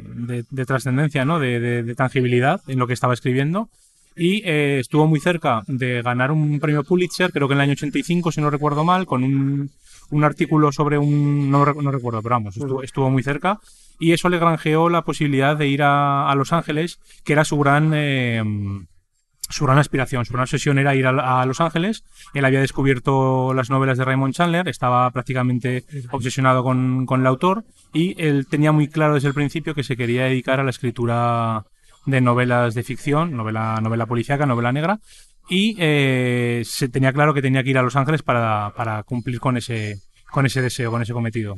trascendencia, ¿no? De, tangibilidad en lo que estaba escribiendo. Y eh, estuvo muy cerca de ganar un premio Pulitzer, creo que en el año 85, si no recuerdo mal, con un, un artículo sobre un... No, no recuerdo, pero vamos, estuvo, muy cerca. Y eso le granjeó la posibilidad de ir a, a Los Ángeles, que era su gran su gran aspiración, su gran obsesión era ir a, Los Ángeles. Él había descubierto las novelas de Raymond Chandler, estaba prácticamente obsesionado con, el autor y él tenía muy claro desde el principio que se quería dedicar a la escritura de novelas de ficción, novela, novela policíaca, novela negra, y eh, se tenía claro que tenía que ir a Los Ángeles para, para cumplir con ese, con ese deseo, con ese cometido.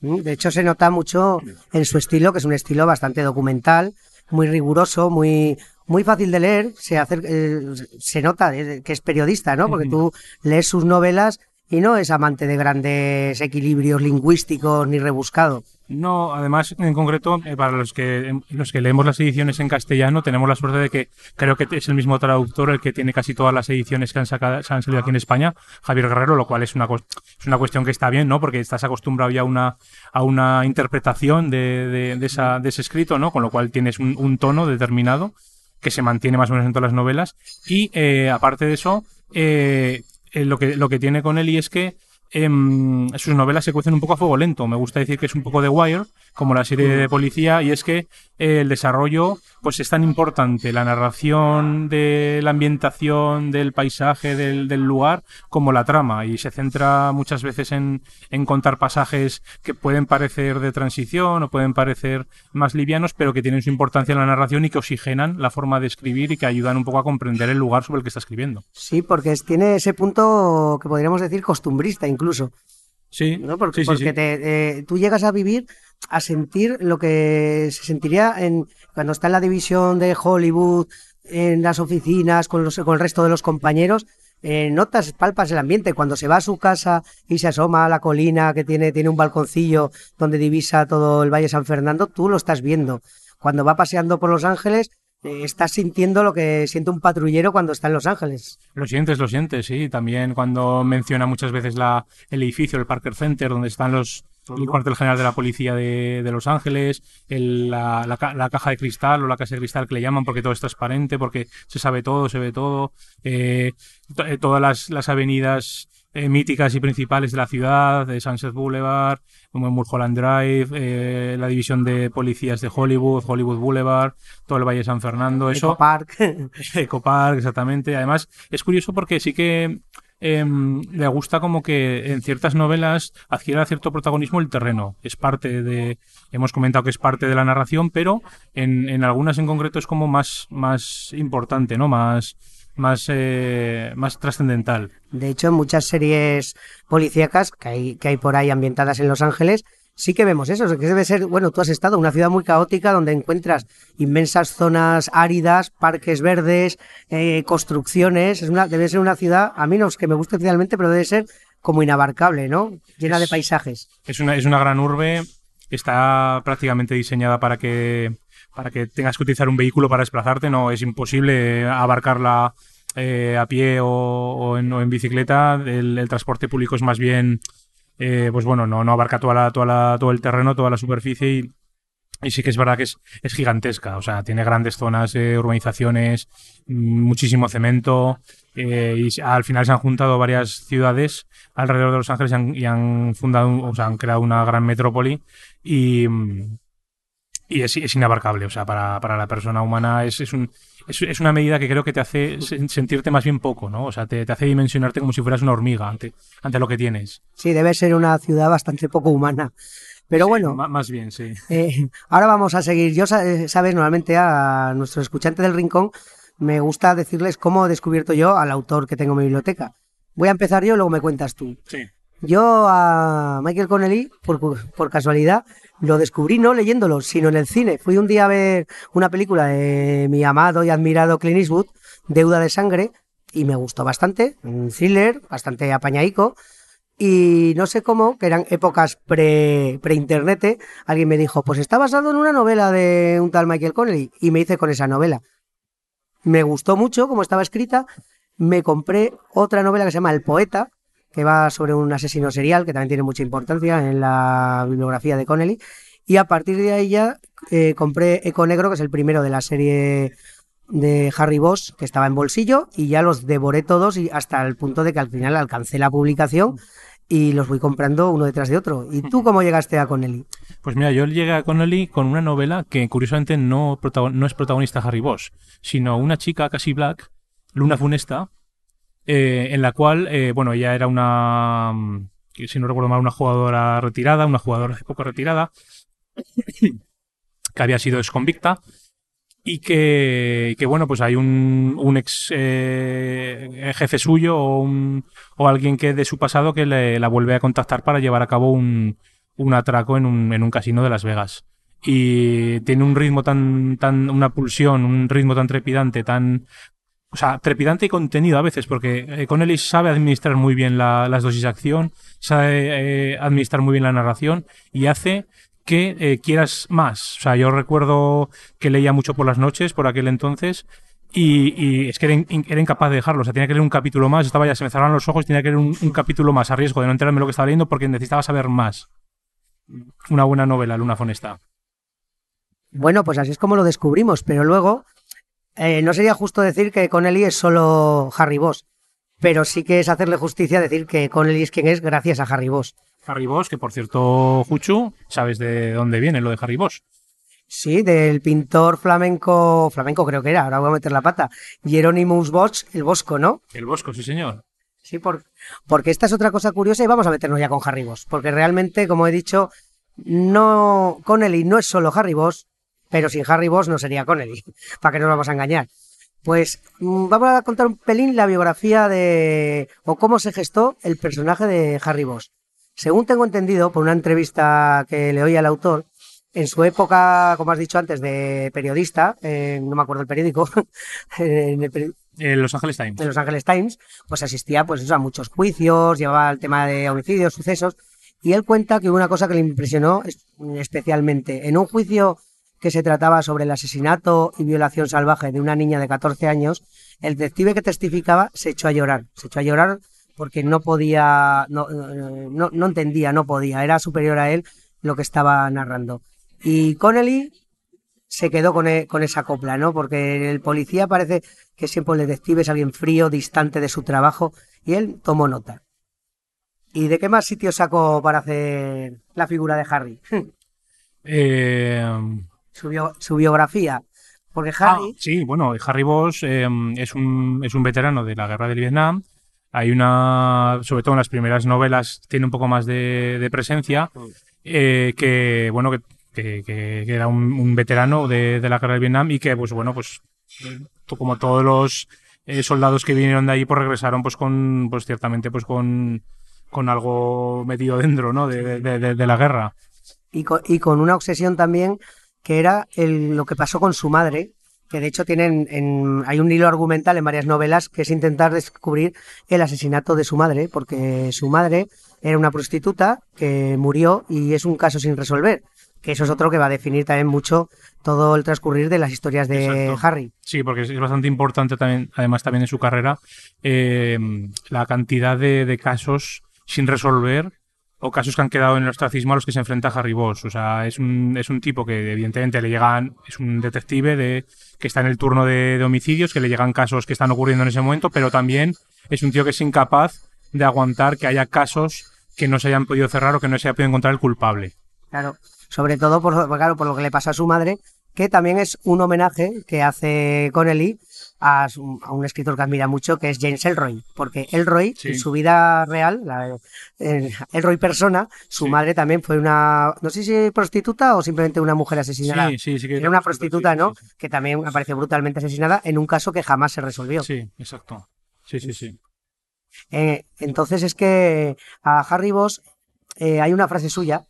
Mm, de hecho, se nota mucho en su estilo, que es un estilo bastante documental, muy riguroso, muy, muy fácil de leer, se, eh, se nota eh, que es periodista, ¿no? Porque tú lees sus novelas y no es amante de grandes equilibrios lingüísticos ni rebuscado. No, además, en concreto, eh, para los que los que leemos las ediciones en castellano, tenemos la suerte de que creo que es el mismo traductor el que tiene casi todas las ediciones que han, sacado, han salido aquí en España, Javier Guerrero, lo cual es una, es una cuestión que está bien, ¿no? Porque estás acostumbrado ya a una, a una interpretación de, de, esa, de ese escrito, ¿no? Con lo cual tienes un, un tono determinado que se mantiene más o menos en todas las novelas. Y eh, aparte de eso, eh, eh, lo, que, lo que tiene con Eli es que em, sus novelas se cuecen un poco a fuego lento. Me gusta decir que es un poco de Wire, como la serie de policía, y es que el desarrollo pues es tan importante la narración de la ambientación, del paisaje, del, lugar, como la trama. Y se centra muchas veces en, contar pasajes que pueden parecer de transición o pueden parecer más livianos, pero que tienen su importancia en la narración y que oxigenan la forma de escribir y que ayudan un poco a comprender el lugar sobre el que está escribiendo. Sí, porque tiene ese punto que podríamos decir costumbrista incluso. Sí, porque, eh, tú llegas a vivir, a sentir lo que se sentiría en cuando está en la división de Hollywood, en las oficinas, con, los, con el resto de los compañeros, eh, notas, palpas el ambiente. Cuando se va a su casa y se asoma a la colina que tiene, tiene un balconcillo donde divisa todo el Valle San Fernando, tú lo estás viendo. Cuando va paseando por Los Ángeles, estás sintiendo lo que siente un patrullero cuando está en Los Ángeles. Lo sientes, lo sientes, sí. También cuando menciona muchas veces la, el edificio, el Parker Center, donde están los, el cuartel general de la policía de, de Los Ángeles, el- la, la ca- la caja de cristal o la casa de cristal que le llaman porque todo es transparente, porque se sabe todo, se ve todo, eh, eh, todas las, las avenidas eh, míticas y principales de la ciudad, de Sunset Boulevard, como Mulholland Drive, eh, la división de policías de Hollywood, Hollywood Boulevard, todo el Valle de San Fernando, eso. Eco Park. (laughs) Eco Park, exactamente. Además, es curioso porque sí que em, le gusta como que en ciertas novelas adquiera cierto protagonismo el terreno. Es parte de, hemos comentado que es parte de la narración, pero en, en algunas en concreto es como más, más importante, ¿no? Más, más, eh, más trascendental. De hecho, en muchas series policíacas que hay, que hay por ahí ambientadas en Los Ángeles, sí que vemos eso, que debe ser, bueno, tú has estado en una ciudad muy caótica donde encuentras inmensas zonas áridas, parques verdes, eh, construcciones, es una, debe ser una ciudad, a mí no es que me guste especialmente, pero debe ser como inabarcable, ¿no? Llena de Es- paisajes. Es una, es una gran urbe, está prácticamente diseñada para que, para que tengas que utilizar un vehículo para desplazarte, no es imposible abarcarla eh, a pie o, o en, o en bicicleta, el, el transporte público es más bien, eh, pues bueno, no, no abarca toda la, toda la- todo el terreno, toda la superficie y, y sí que es verdad que es, es gigantesca, o sea, tiene grandes zonas, de urbanizaciones, mm, muchísimo cemento, eh, y al final se han juntado varias ciudades alrededor de Los Ángeles y han, y han fundado, un- o sea, han creado una gran metrópoli y, mm, y es, es inabarcable, o sea, para, para la persona humana es, es, un, es, es una medida que creo que te hace sen- sentirte más bien poco, ¿no? O sea, te, te hace dimensionarte como si fueras una hormiga ante, ante lo que tienes. Sí, debe ser una ciudad bastante poco humana. Pero bueno, más bien, sí. Eh, ahora vamos a seguir. Yo, eh, sabes, normalmente a nuestros escuchantes del rincón me gusta decirles cómo he descubierto yo al autor que tengo en mi biblioteca. Voy a empezar yo, luego me cuentas tú. Sí. Yo a Michael Connelly, por, casualidad, lo descubrí no leyéndolo, sino en el cine. Fui un día a ver una película de mi amado y admirado Clint Eastwood, Deuda de Sangre, y me gustó bastante. Un thriller, bastante apañaico. Y no sé cómo, que eran épocas pre- pre-internet, alguien me dijo, pues está basado en una novela de un tal Michael Connelly. Y me hice con esa novela. Me gustó mucho como estaba escrita. Me compré otra novela que se llama El Poeta, que va sobre un asesino serial, que también tiene mucha importancia en la bibliografía de Connelly. Y a partir de ahí ya eh, compré Eco Negro, que es el primero de la serie de Harry Boss, que estaba en bolsillo, y ya los devoré todos y hasta el punto de que al final alcancé la publicación y los fui comprando uno detrás de otro. ¿Y tú cómo llegaste a Connelly? Pues mira, yo llegué a Connelly con una novela que curiosamente no, no es protagonista Harry Bosch, sino una chica casi black, Luna Funesta, eh, en la cual, eh, bueno, ella era una, mm, si no recuerdo mal, una jugadora retirada, una jugadora de poco retirada, que había sido exconvicta y que, que bueno, pues hay un, un ex eh, jefe suyo o, un, o alguien que de su pasado que le, la vuelve a contactar para llevar a cabo un, un atraco en un, en un casino de Las Vegas. Y tiene un ritmo tan, tan, una pulsión, un ritmo tan trepidante, tan, o sea, trepidante y contenido a veces, porque eh, Connelly sabe administrar muy bien la- las dosis de acción, sabe eh, administrar muy bien la narración y hace que eh, quieras más. O sea, yo recuerdo que leía mucho por las noches, por aquel entonces, y, es que era, in- incapaz de dejarlo. O sea, tenía que leer un capítulo más, estaba ya, se me cerraban los ojos, tenía que leer un, un capítulo más a riesgo de no enterarme lo que estaba leyendo porque necesitaba saber más. Una buena novela, Luna Fonesta. Bueno, pues así es como lo descubrimos, pero luego eh, no sería justo decir que Connelly es solo Harry Boss, pero sí que es hacerle justicia decir que Connelly es quien es gracias a Harry Boss. Harry Bosch, que por cierto, Juchu, sabes de dónde viene lo de Harry Bosch. Sí, del pintor flamenco, flamenco creo que era, ahora voy a meter la pata, Hieronymus Bosch, el Bosco, ¿no? El Bosco, sí señor. Sí, por, porque esta es otra cosa curiosa y vamos a meternos ya con Harry Boss, porque realmente, como he dicho, no Connelly no es solo Harry Boss, pero sin Harry Boss no sería Connelly, (laughs) para que no nos vamos a engañar. Pues mm, vamos a contar un pelín la biografía de o cómo se gestó el personaje de Harry Boss. Según tengo entendido por una entrevista que le oí al autor, en su época, como has dicho antes, de periodista, eh, no me acuerdo el periódico, (laughs) en el peri- Eh, Los Angeles Times. de Los Angeles Times, pues asistía pues eso, a muchos juicios, llevaba el tema de homicidios, sucesos, y él cuenta que hubo una cosa que le impresionó es- especialmente. En un juicio que se trataba sobre el asesinato y violación salvaje de una niña de 14 años, el detective que testificaba se echó a llorar. Se echó a llorar porque no podía, no, no, no entendía, no podía, era superior a él lo que estaba narrando. Y Connelly se quedó con, e- con esa copla, ¿no? Porque el policía parece que siempre el detective es alguien frío, distante de su trabajo, y él tomó nota. ¿Y de qué más sitio sacó para hacer la figura de Harry? (laughs) Eh, su, bio- su biografía. Porque ah, Harry, sí, bueno, Harry Bosch eh, es, un, es un veterano de la guerra del Vietnam. Hay una, sobre todo en las primeras novelas, tiene un poco más de, de presencia. eh, que, bueno, que, que- era un, un veterano de, de la guerra del Vietnam y que, pues bueno, pues como todos los eh, soldados que vinieron de ahí, pues regresaron pues con, pues ciertamente, pues con, con algo metido dentro, ¿no? De- de la guerra. y con, y con una obsesión también que era el- lo que pasó con su madre, que de hecho tienen en- hay un hilo argumental en varias novelas que es intentar descubrir el asesinato de su madre, porque su madre era una prostituta que murió y es un caso sin resolver, que eso es otro que va a definir también mucho todo el transcurrir de las historias de Exacto. Harry. Sí, porque es bastante importante también, además también en su carrera, eh, la cantidad de, de casos sin resolver o casos que han quedado en el ostracismo a los que se enfrenta Harry Bosch. O sea, es un, es un tipo que evidentemente le llegan, es un detective de, que está en el turno de, homicidios, que le llegan casos que están ocurriendo en ese momento, pero también es un tío que es incapaz de aguantar que haya casos que no se hayan podido cerrar o que no se haya podido encontrar el culpable. Claro, sobre todo por- claro, por lo que le pasa a su madre, que también es un homenaje que hace Connelly a, su- a un escritor que admira mucho, que es James Elroy, porque Elroy, Sí. en su vida real, la, eh, Elroy persona, su Sí. madre también fue una, no sé si prostituta o simplemente una mujer asesinada. Sí, sí, sí que Era una prostituta, ¿no? Que también apareció brutalmente asesinada en un caso que jamás se resolvió. Sí, exacto. Sí, sí, sí. Eh, entonces es que a Harry Bosch eh, hay una frase suya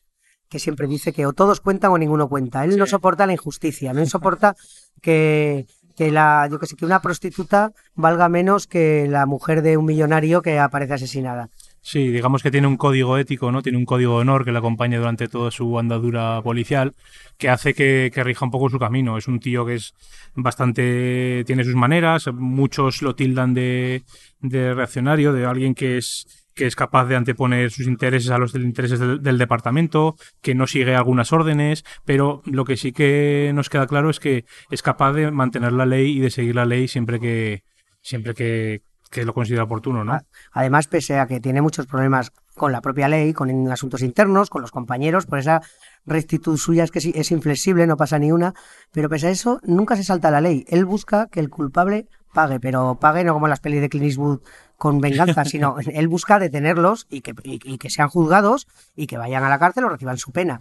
que siempre dice que o todos cuentan o ninguno cuenta. Él no soporta la injusticia, no soporta que, que la, yo que sé, que una prostituta valga menos que la mujer de un millonario que aparece asesinada. Sí, digamos que tiene un código ético, ¿no? Tiene un código de honor que le acompaña durante toda su andadura policial, que hace que, que rija un poco su camino. Es un tío que es bastante. tiene sus maneras, muchos lo tildan de, de reaccionario, de alguien que es que es capaz de anteponer sus intereses a los del- intereses del, departamento, que no sigue algunas órdenes, pero lo que sí que nos queda claro es que es capaz de mantener la ley y de seguir la ley siempre que siempre que, que lo considera oportuno, ¿no? Además, pese a que tiene muchos problemas con la propia ley, con asuntos internos, con los compañeros, por esa rectitud suya es que es inflexible, no pasa ni una, pero pese a eso, nunca se salta la ley. Él busca que el culpable pague, pero pague no como las pelis de Clint Eastwood con venganza, (laughs) sino él busca detenerlos y que, y- y que sean juzgados y que vayan a la cárcel o reciban su pena.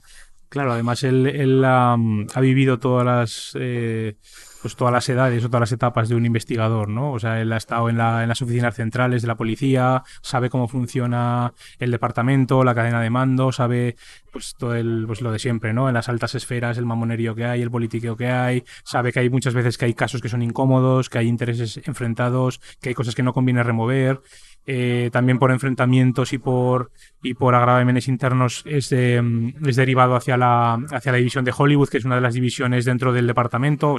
Claro, además él, él, ha vivido todas las eh, pues todas las edades o todas las etapas de un investigador, ¿no? O sea, él ha estado en, la, en las oficinas centrales de la policía, sabe cómo funciona el departamento, la cadena de mando, sabe pues todo el, pues lo de siempre, ¿no? En las altas esferas, el mamonerío que hay, el politiqueo que hay, sabe que hay muchas veces que hay casos que son incómodos, que hay intereses enfrentados, que hay cosas que no conviene remover. eh, también por enfrentamientos y por y por agravaciones internos es, mm, es derivado hacia la hacia la división de Hollywood que es una de las divisiones dentro del departamento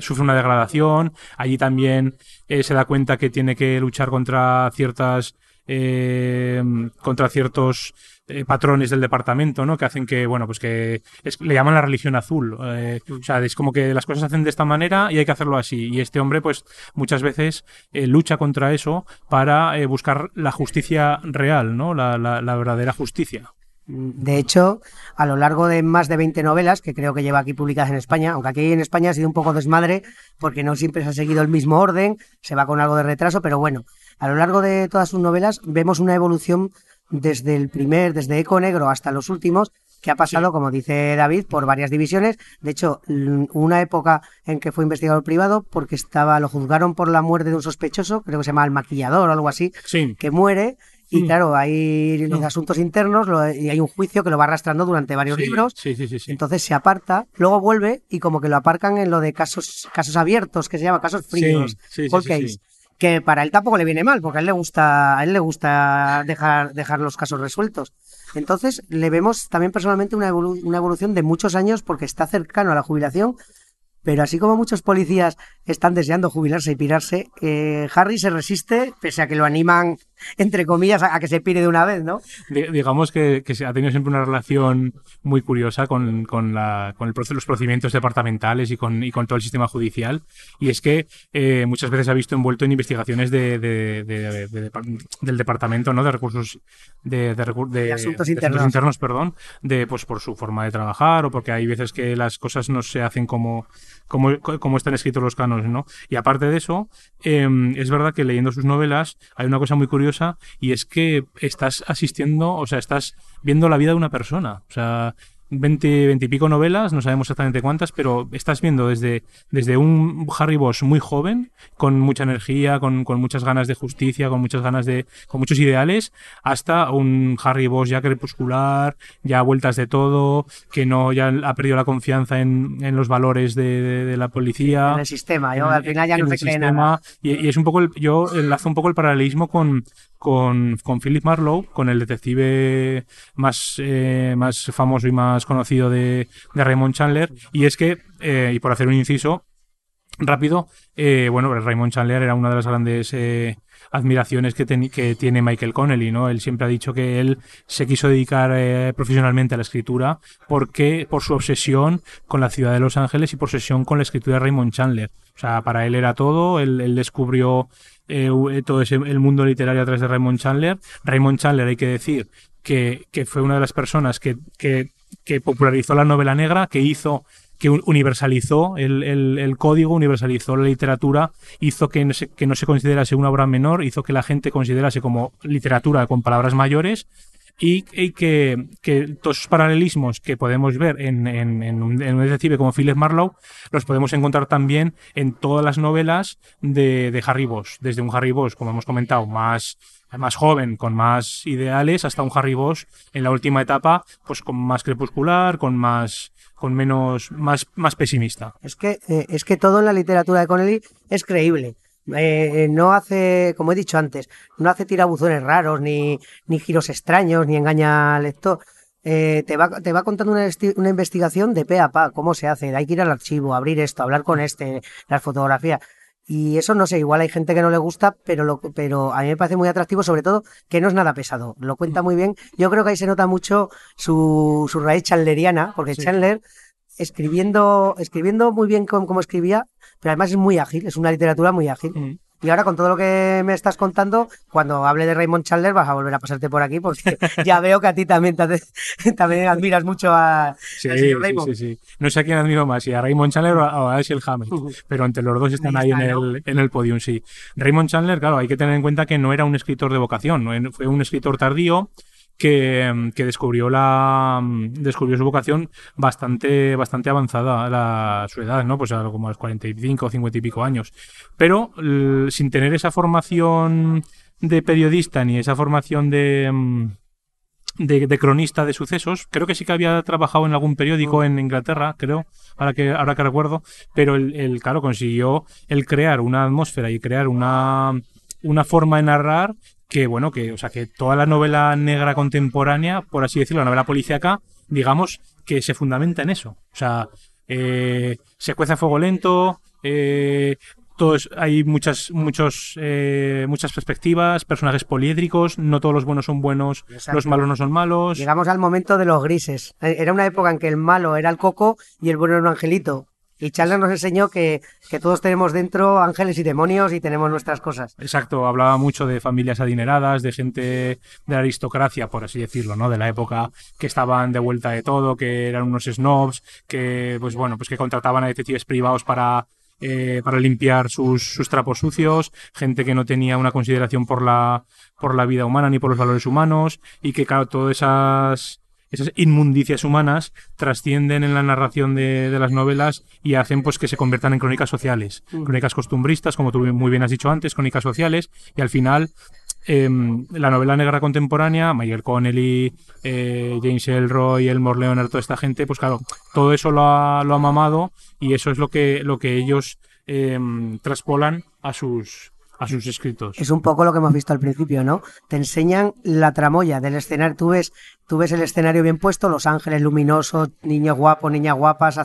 sufre una degradación allí también eh, se da cuenta que tiene que luchar contra ciertas eh, contra ciertos eh, patrones del departamento, ¿no? Que hacen que, bueno, pues que es- le llaman la religión azul. eh, o sea, es como que las cosas se hacen de esta manera y hay que hacerlo así. Y este hombre, pues, muchas veces eh, lucha contra eso para buscar la justicia real, ¿no? La, la- la verdadera justicia. De hecho, a lo largo de más de 20 novelas, que creo que lleva aquí publicadas en España, aunque aquí en España ha sido un poco desmadre, porque no siempre se ha seguido el mismo orden, se va con algo de retraso, pero bueno, a lo largo de todas sus novelas vemos una evolución desde el primer, desde Eco Negro hasta los últimos, que ha pasado, como dice David, por varias divisiones. De hecho, una época en que fue investigador privado, porque estaba, lo juzgaron por la muerte de un sospechoso, creo que se llama el maquillador o algo así, Sí. que muere. Y Mm. claro, hay los asuntos internos lo- y hay un juicio que lo va arrastrando durante varios libros. Sí, sí, sí, sí. Entonces se aparta, luego vuelve y como que lo aparcan en lo de casos, casos abiertos, que se llama casos fríos, case, sí. Que para él tampoco le viene mal, porque a él le gusta, a él le gusta dejar, dejar los casos resueltos. Entonces le vemos también personalmente una, evolu- una evolución de muchos años porque está cercano a la jubilación, pero así como muchos policías están deseando jubilarse y pirarse, eh, Harry se resiste, pese a que lo animan entre comillas, a, que se pire de una vez, ¿no? digamos que, que, ha tenido siempre una relación muy curiosa con, con, la, con el, los procedimientos departamentales y con, y con todo el sistema judicial. Y es que eh, muchas veces ha visto envuelto en investigaciones de, del departamento, ¿no? De recursos de, de, asuntos, internos. internos, perdón, de pues por su forma de trabajar o porque hay veces que las cosas no se hacen como como, están escritos los cánones, ¿no? Y aparte de eso, em, es verdad que leyendo sus novelas hay una cosa muy curiosa y es que estás asistiendo, o sea, estás viendo la vida de una persona. O sea, 20, 20 y pico novelas, no sabemos exactamente cuántas, pero estás viendo desde, desde un Harry Bosch muy joven, con mucha energía, con, con, muchas ganas de justicia, con muchas ganas de, con muchos ideales, hasta un Harry Bosch ya crepuscular, ya vueltas de todo, que no, ya ha perdido la confianza en, en los valores de, de, la policía. En el sistema, yo al final ya no se cree nada. Y, y, es un poco, el, yo enlazo un poco el paralelismo con, con, con Philip Marlowe, con el detective más, eh, más famoso y más conocido de, Raymond Chandler, y es que, eh, y por hacer un inciso rápido, eh, bueno, Raymond Chandler era una de las grandes admiraciones que, que, tiene Michael Connelly, ¿no? Él siempre ha dicho que él se quiso dedicar profesionalmente a la escritura porque por su obsesión con la ciudad de Los Ángeles y por obsesión con la escritura de Raymond Chandler. O sea, para él era todo, él descubrió eh, eh, todo ese, el mundo literario a través de Raymond Chandler. Raymond Chandler, hay que decir, que, que fue una de las personas que, que, popularizó la novela negra, que hizo que universalizó el, el, código, universalizó la literatura, hizo que que no se considerase una obra menor, hizo que la gente considerase como literatura con palabras mayores y, que, todos esos paralelismos que podemos ver en, en, un, detective como Philip Marlowe los podemos encontrar también en todas las novelas de, de Harry Bosch, desde un Harry Bosch, como hemos comentado, más más joven, con más ideales, hasta un Harry Bosch en la última etapa, pues con más crepuscular, con más, con menos, más, más pesimista. Es que, eh, es que todo en la literatura de Connelly es creíble. Eh, no hace, como he dicho antes, no hace tirabuzones raros, ni, ni giros extraños, ni engaña al lector. Eh, te, va, te va contando una, una, investigación de pe a pa, cómo se hace, hay que ir al archivo, abrir esto, hablar con este, las fotografías. Y eso no sé, igual hay gente que no le gusta, pero, lo, pero a mí me parece muy atractivo, sobre todo que no es nada pesado. Lo cuenta muy bien. Yo creo que ahí se nota mucho su, su raíz chandleriana, porque Chandler, escribiendo, escribiendo muy bien como, como escribía, pero además es muy ágil, es una literatura muy ágil. Mm. Y ahora con todo lo que me estás contando, cuando hable de Raymond Chandler vas a volver a pasarte por aquí porque (laughs) ya veo que a ti también, (laughs) también admiras mucho a, sí, sí, sí, sí, No sé a quién admiro más, si a Raymond Chandler o a Ashley Hammett, pero entre los dos están ahí, en, el, en el podium, sí. Raymond Chandler, claro, hay que tener en cuenta que no era un escritor de vocación, fue un escritor tardío que, descubrió la descubrió su vocación bastante bastante avanzada a la, su edad, ¿no? Pues como a los 45 o 50 y pico años. Pero sin tener esa formación de periodista ni esa formación de, de, cronista de sucesos. Creo que sí que había trabajado en algún periódico mm. en Inglaterra, creo, ahora que, ahora que recuerdo, pero el, el, claro, consiguió el crear una atmósfera y crear una, una forma de narrar que bueno, que, o sea, que toda la novela negra contemporánea, por así decirlo, la novela policíaca, digamos que se fundamenta en eso. O sea, eh, se cuece a fuego lento, eh, todos, hay muchas, muchos, eh, muchas perspectivas, personajes poliédricos, no todos los buenos son buenos, los malos no son malos. Llegamos al momento de los grises. Era una época en que el malo era el coco y el bueno era un angelito. Y Chandler nos enseñó que, que, todos tenemos dentro ángeles y demonios y tenemos nuestras cosas. Exacto, hablaba mucho de familias adineradas, de gente de la aristocracia, por así decirlo, ¿no? De la época que estaban de vuelta de todo, que eran unos snobs, que, pues bueno, pues que contrataban a detectives privados para eh, para limpiar sus, sus, trapos sucios, gente que no tenía una consideración por la, por la vida humana ni por los valores humanos, y que, claro, todas esas esas inmundicias humanas trascienden en la narración de, las novelas y hacen pues que se conviertan en crónicas sociales, mm. crónicas costumbristas, como tú muy bien has dicho antes, crónicas sociales, y al final em, la novela negra contemporánea, Michael Connelly, eh, James Elroy, Elmore Leonard, toda esta gente, pues claro, todo eso lo ha, lo ha mamado y eso es lo que, lo que ellos em, traspolan a sus, a sus escritos. Es un poco lo que hemos visto al principio, ¿no? Te enseñan la tramoya del escenario. Tú ves, tú ves el escenario bien puesto, Los Ángeles luminosos, niños guapos, niñas guapas,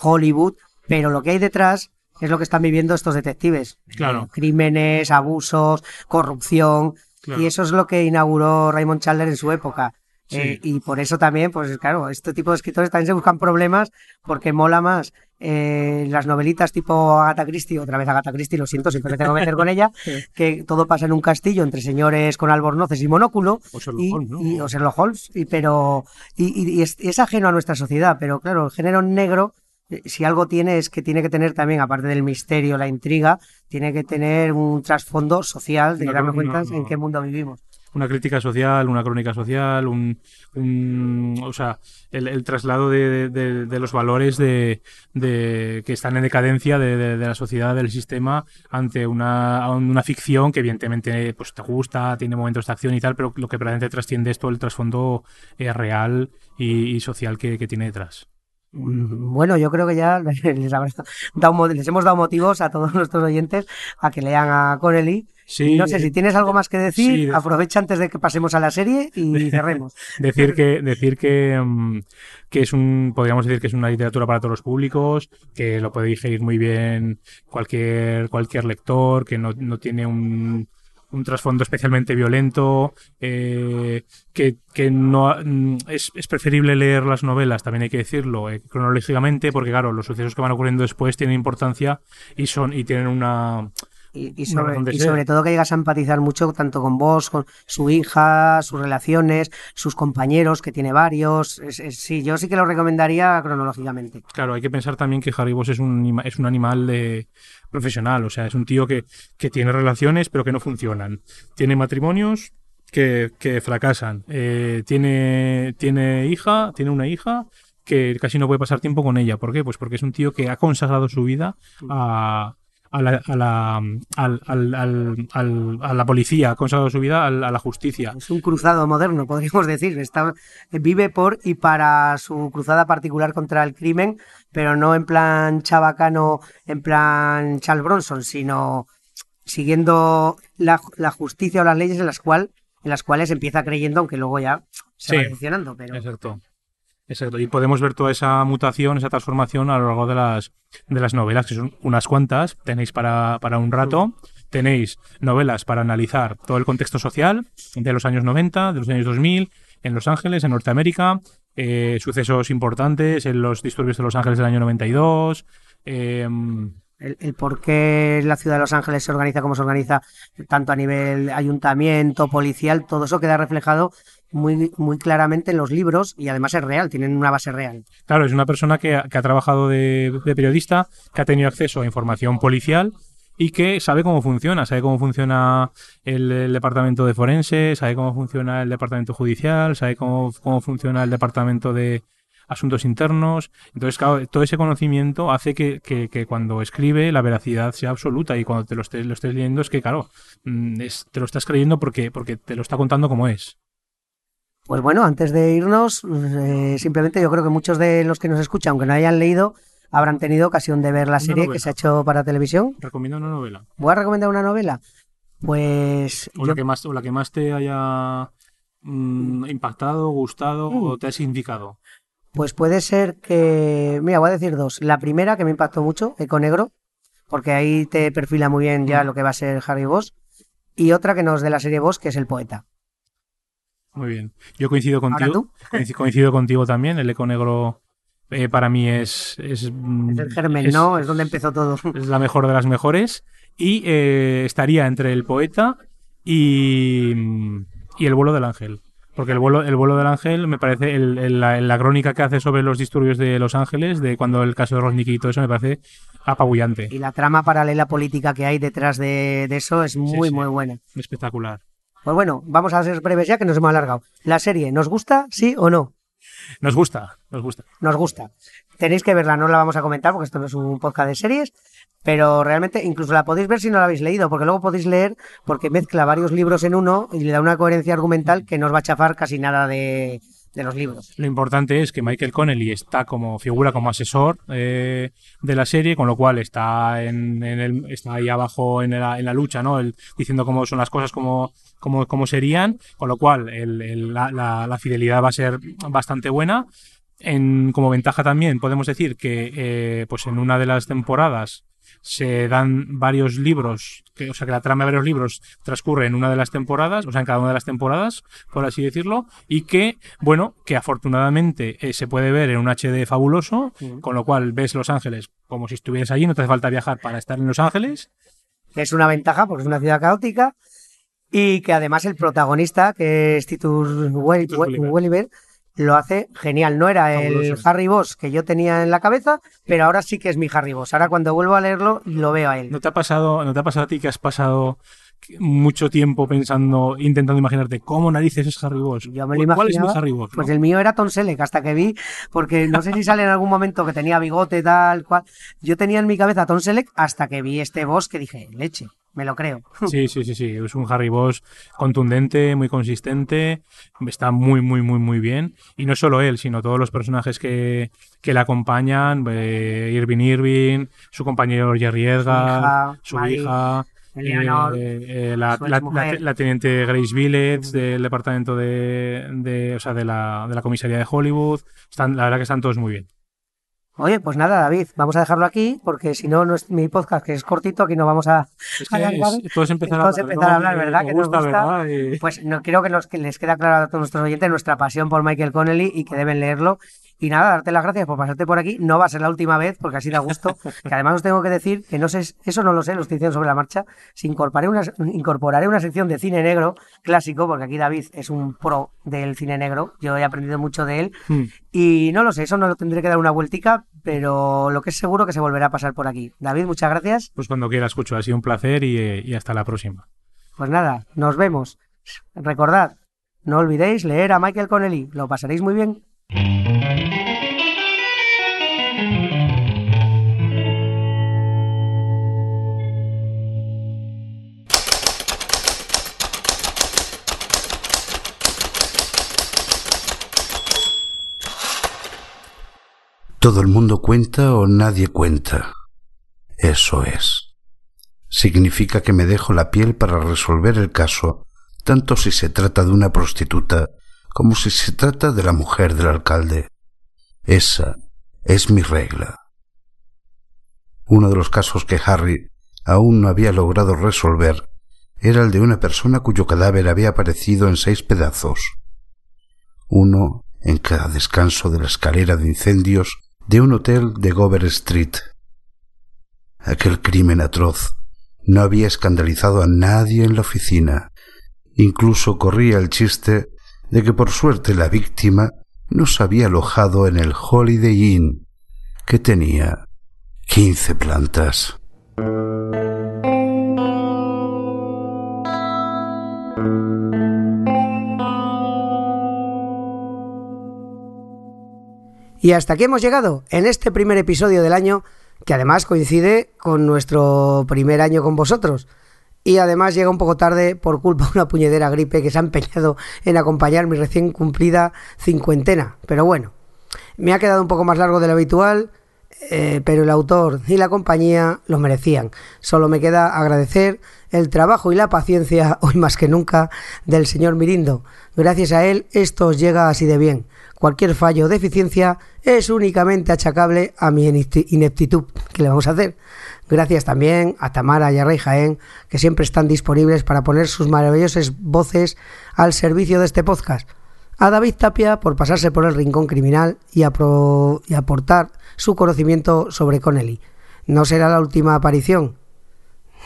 Hollywood, pero lo que hay detrás es lo que están viviendo estos detectives. Claro. crímenes, abusos, corrupción. Y eso es lo que inauguró Raymond Chandler en su época. Eh, y por eso también, pues claro, este tipo de escritores también se buscan problemas porque mola más eh, las novelitas tipo Agatha Christie, otra vez Agatha Christie, lo siento, siempre me tengo que meter con ella, (laughs) que todo pasa en un castillo entre señores con albornoces y monóculo. O Sherlock y, Holmes, ¿no? y- o Sherlock Holmes, y, pero, y, y es, y es ajeno a nuestra sociedad, pero claro, el género negro, eh, si algo tiene es que tiene que tener también, aparte del misterio, la intriga, tiene que tener un trasfondo social de Una darnos cuenta no, no. en qué mundo vivimos. Una crítica social, una crónica social, un, un- o sea, el, traslado de, de- de los valores de, de- que están en decadencia de, de- de la sociedad, del sistema, ante una, una ficción que evidentemente pues te gusta, tiene momentos de acción y tal, pero lo que realmente trasciende es todo el trasfondo eh, real y, y social que, que tiene detrás. Mm, Bueno, yo creo que ya (laughs) les, dado les hemos dado motivos a todos (laughs) nuestros oyentes a que lean a Connelly. Sí, no sé si tienes algo más que decir, sí, de- aprovecha antes de que pasemos a la serie y (laughs) cerremos. decir que decir que, mm, que es un podríamos decir que es una literatura para todos los públicos que lo puede digerir muy bien cualquier cualquier lector que no, no tiene un un trasfondo especialmente violento, eh, que, que no mm, es, es preferible leer las novelas, también hay que decirlo, eh, cronológicamente, porque claro, los sucesos que van ocurriendo después tienen importancia y son y tienen una Y, sobre, de y sobre todo que llegas a empatizar mucho tanto con vos, con su hija, sus relaciones, sus compañeros, que tiene varios. Es- es- sí, yo sí que lo recomendaría cronológicamente. Claro, hay que pensar también que Harry Boss es un, es un animal de profesional, o sea, es un tío que, que tiene relaciones pero que no funcionan. Tiene matrimonios que, que fracasan. Eh, tiene, tiene hija, tiene una hija que casi no puede pasar tiempo con ella. ¿Por qué? Pues porque es un tío que ha consagrado su vida a, a la, a la, al- al- al- al- a la policía, ha consagrado su vida a la justicia. Es un cruzado moderno, podríamos decir. Está, vive por y para su cruzada particular contra el crimen, pero no en plan chabacano, en plan Charles Bronson, sino siguiendo la, la justicia o las leyes en las, cual, en las cuales empieza creyendo, aunque luego ya se Sí. va decepcionando. Pero Exacto. Exacto. Y podemos ver toda esa mutación, esa transformación a lo largo de las, de las novelas, que son unas cuantas. Tenéis para, para un rato. Tenéis novelas para analizar todo el contexto social de los años 90, de los años 2000, en Los Ángeles, en Norteamérica. eh, sucesos importantes en los disturbios de Los Ángeles del año 92. eh, el, el por qué la ciudad de Los Ángeles se organiza como se organiza, tanto a nivel ayuntamiento, policial, todo eso queda reflejado muy, muy claramente en los libros y además es real, tienen una base real. Claro, es una persona que, ha- trabajado de, de periodista, que ha tenido acceso a información policial y que sabe cómo funciona, sabe cómo funciona el, el departamento de forense, sabe cómo funciona el departamento judicial, sabe cómo, cómo funciona el departamento de asuntos internos. Entonces, claro, todo ese conocimiento hace que, que- que cuando escribe la veracidad sea absoluta y cuando te lo estés, lo estés leyendo es que, claro, mm, es- te lo estás creyendo porque, porque te lo está contando como es. Pues bueno, antes de irnos, eh, simplemente yo creo que muchos de los que nos escuchan, aunque no hayan leído, habrán tenido ocasión de ver la serie que se ha hecho para televisión. Recomiendo una novela. ¿Voy a recomendar una novela? Pues O yo- la que más, o la que más te haya mm, impactado, gustado Mm. o te ha significado. Pues puede ser que, mira, voy a decir dos. La primera que me impactó mucho, Eco Negro, porque ahí te perfila muy bien ya Mm. lo que va a ser Harry Boss. Y otra que nos de la serie Boss, que es El Poeta. Muy bien. Yo coincido ¿Ahora contigo. Coincido contigo también. El eco negro eh, para mí es. Es, mm, Es el germen, es- ¿no? Es donde empezó todo. (laughs) es la mejor de las mejores. Y eh, estaría entre el poeta y, y el vuelo del ángel. Porque el vuelo, el vuelo del ángel me parece, el- el- la, la crónica que hace sobre los disturbios de Los Ángeles, de cuando el caso de Rosnicki y todo eso, me parece apabullante. Y la trama paralela política que hay detrás de, de eso es muy, sí. muy buena. Espectacular. Pues bueno, vamos a ser breves ya que nos hemos alargado. ¿La serie nos gusta, sí o no? Nos gusta, nos gusta. Nos gusta. Tenéis que verla, no la vamos a comentar porque esto no es un podcast de series, pero realmente incluso la podéis ver si no la habéis leído, porque luego podéis leer porque mezcla varios libros en uno y le da una coherencia argumental que no os va a chafar casi nada de, de los libros. Lo importante es que Michael Connelly está como figura como asesor eh, de la serie, con lo cual está en, el, está ahí abajo en la, lucha, ¿no? El- diciendo cómo son las cosas, cómo, cómo, cómo serían, con lo cual el- la, la- la fidelidad va a ser bastante buena. En, como ventaja también podemos decir que eh, pues en una de las temporadas se dan varios libros, que, o sea, que la trama de varios libros transcurre en una de las temporadas, o sea, en cada una de las temporadas, por así decirlo, y que, bueno, que afortunadamente eh, se puede ver en un HD fabuloso, con lo cual ves Los Ángeles como si estuvieras allí, no te hace falta viajar para estar en Los Ángeles. Es una ventaja porque es una ciudad caótica y que además el protagonista, que es Titus Wel- Titus Wel- Welliver. Lo hace genial. No era el. Harry Boss que yo tenía en la cabeza, pero ahora sí que es mi Harry Boss. Ahora cuando vuelvo a leerlo, lo veo a él. ¿No te ha pasado, no te ha pasado a ti que has pasado mucho tiempo pensando, intentando imaginarte cómo narices es Harry Boss? Yo me lo ¿Cuál es mi Harry Boss? Pues no? el mío era Tom Selleck, hasta que vi, porque no sé si sale en algún momento que tenía bigote, tal cual. Yo tenía en mi cabeza a Tom Selleck hasta que vi este boss que dije, leche, me lo creo. Sí, sí, sí, sí. Es un Harry Boss contundente, muy consistente. Está muy, muy, muy, muy bien. Y no solo él, sino todos los personajes que, que le acompañan. eh, Irving Irving, su compañero Jerry Edgar, hija, su hija. Eleanor, eh, eh, la- la teniente Grace Billets del departamento de, de, o sea, de, la, de la comisaría de Hollywood. Están, la verdad que están todos muy bien. Oye, pues nada, David, vamos a dejarlo aquí, porque si no, no es mi podcast, que es cortito, aquí no vamos a... Es que es- empezar a hablar, empezar a hablar, ¿verdad? Que nos gusta, gusta. ¿verdad? Y- Pues no, creo que, nos, que les queda claro a todos nuestros oyentes nuestra pasión por Michael Connelly y que deben leerlo. Y nada, darte las gracias por pasarte por aquí. No va a ser la última vez, porque así da gusto. (laughs) Que además os tengo que decir que no sé, eso no lo sé, lo estoy diciendo sobre la marcha. Si incorporaré una, incorporaré una sección de cine negro clásico, porque aquí David es un pro del cine negro. Yo he aprendido mucho de él. Hmm. Y no lo sé, eso no lo tendré que dar una vueltica, pero lo que es seguro que se volverá a pasar por aquí. David, muchas gracias. Pues cuando quiera escucho. Ha sido un placer y, eh, y hasta la próxima. Pues nada, nos vemos. Recordad, no olvidéis leer a Michael Connelly, lo pasaréis muy bien. Todo el mundo cuenta o nadie cuenta. Eso es. Significa que me dejo la piel para resolver el caso, tanto si se trata de una prostituta como si se trata de la mujer del alcalde. Esa es mi regla. Uno de los casos que Harry aún no había logrado resolver era el de una persona cuyo cadáver había aparecido en seis pedazos, uno en cada descanso de la escalera de incendios de un hotel de Gover Street. Aquel crimen atroz no había escandalizado a nadie en la oficina. Incluso corría el chiste de que por suerte la víctima no se había alojado en el Holiday Inn, que tenía quince plantas. Y hasta aquí hemos llegado en este primer episodio del año, que además coincide con nuestro primer año con vosotros. Y además llega un poco tarde por culpa de una puñedera gripe que se ha empeñado en acompañar mi recién cumplida cincuentena. Pero bueno, me ha quedado un poco más largo de lo habitual, eh, pero el autor y la compañía lo merecían. Solo me queda agradecer el trabajo y la paciencia, (laughs) hoy más que nunca, del señor Mirindo. Gracias a él esto os llega así de bien. Cualquier fallo o deficiencia es únicamente achacable a mi inepti- ineptitud. ¿Qué le vamos a hacer? Gracias también a Tamara y a Rey Jaén, que siempre están disponibles para poner sus maravillosas voces al servicio de este podcast. A David Tapia por pasarse por el rincón criminal y, y aportar su conocimiento sobre Connelly. No será la última aparición.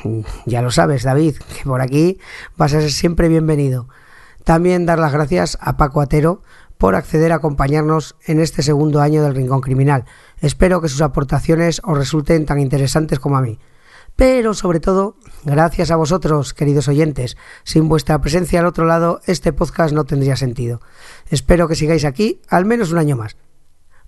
(laughs) Ya lo sabes, David, que por aquí vas a ser siempre bienvenido. También dar las gracias a Paco Atero por acceder a acompañarnos en este segundo año del Rincón Criminal. Espero que sus aportaciones os resulten tan interesantes como a mí. Pero sobre todo, gracias a vosotros, queridos oyentes. Sin vuestra presencia al otro lado, este podcast no tendría sentido. Espero que sigáis aquí al menos un año más.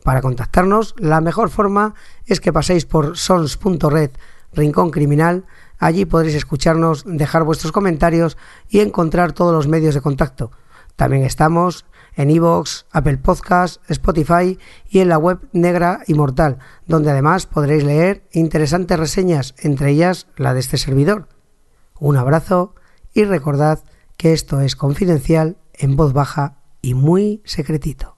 Para contactarnos, la mejor forma es que paséis por sons.red Rincón Criminal. Allí podréis escucharnos, dejar vuestros comentarios y encontrar todos los medios de contacto. También estamos en iVoox, Apple Podcast, Spotify y en la web Negra Inmortal, donde además podréis leer interesantes reseñas, entre ellas la de este servidor. Un abrazo y recordad que esto es confidencial, en voz baja y muy secretito.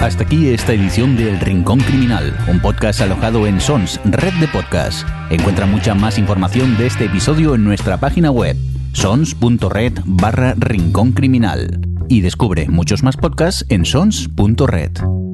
Hasta aquí esta edición de El Rincón Criminal, un podcast alojado en Sons, red de podcasts. Encuentra mucha más información de este episodio en nuestra página web sons.red barra Rincón Criminal y descubre muchos más podcasts en sons.red.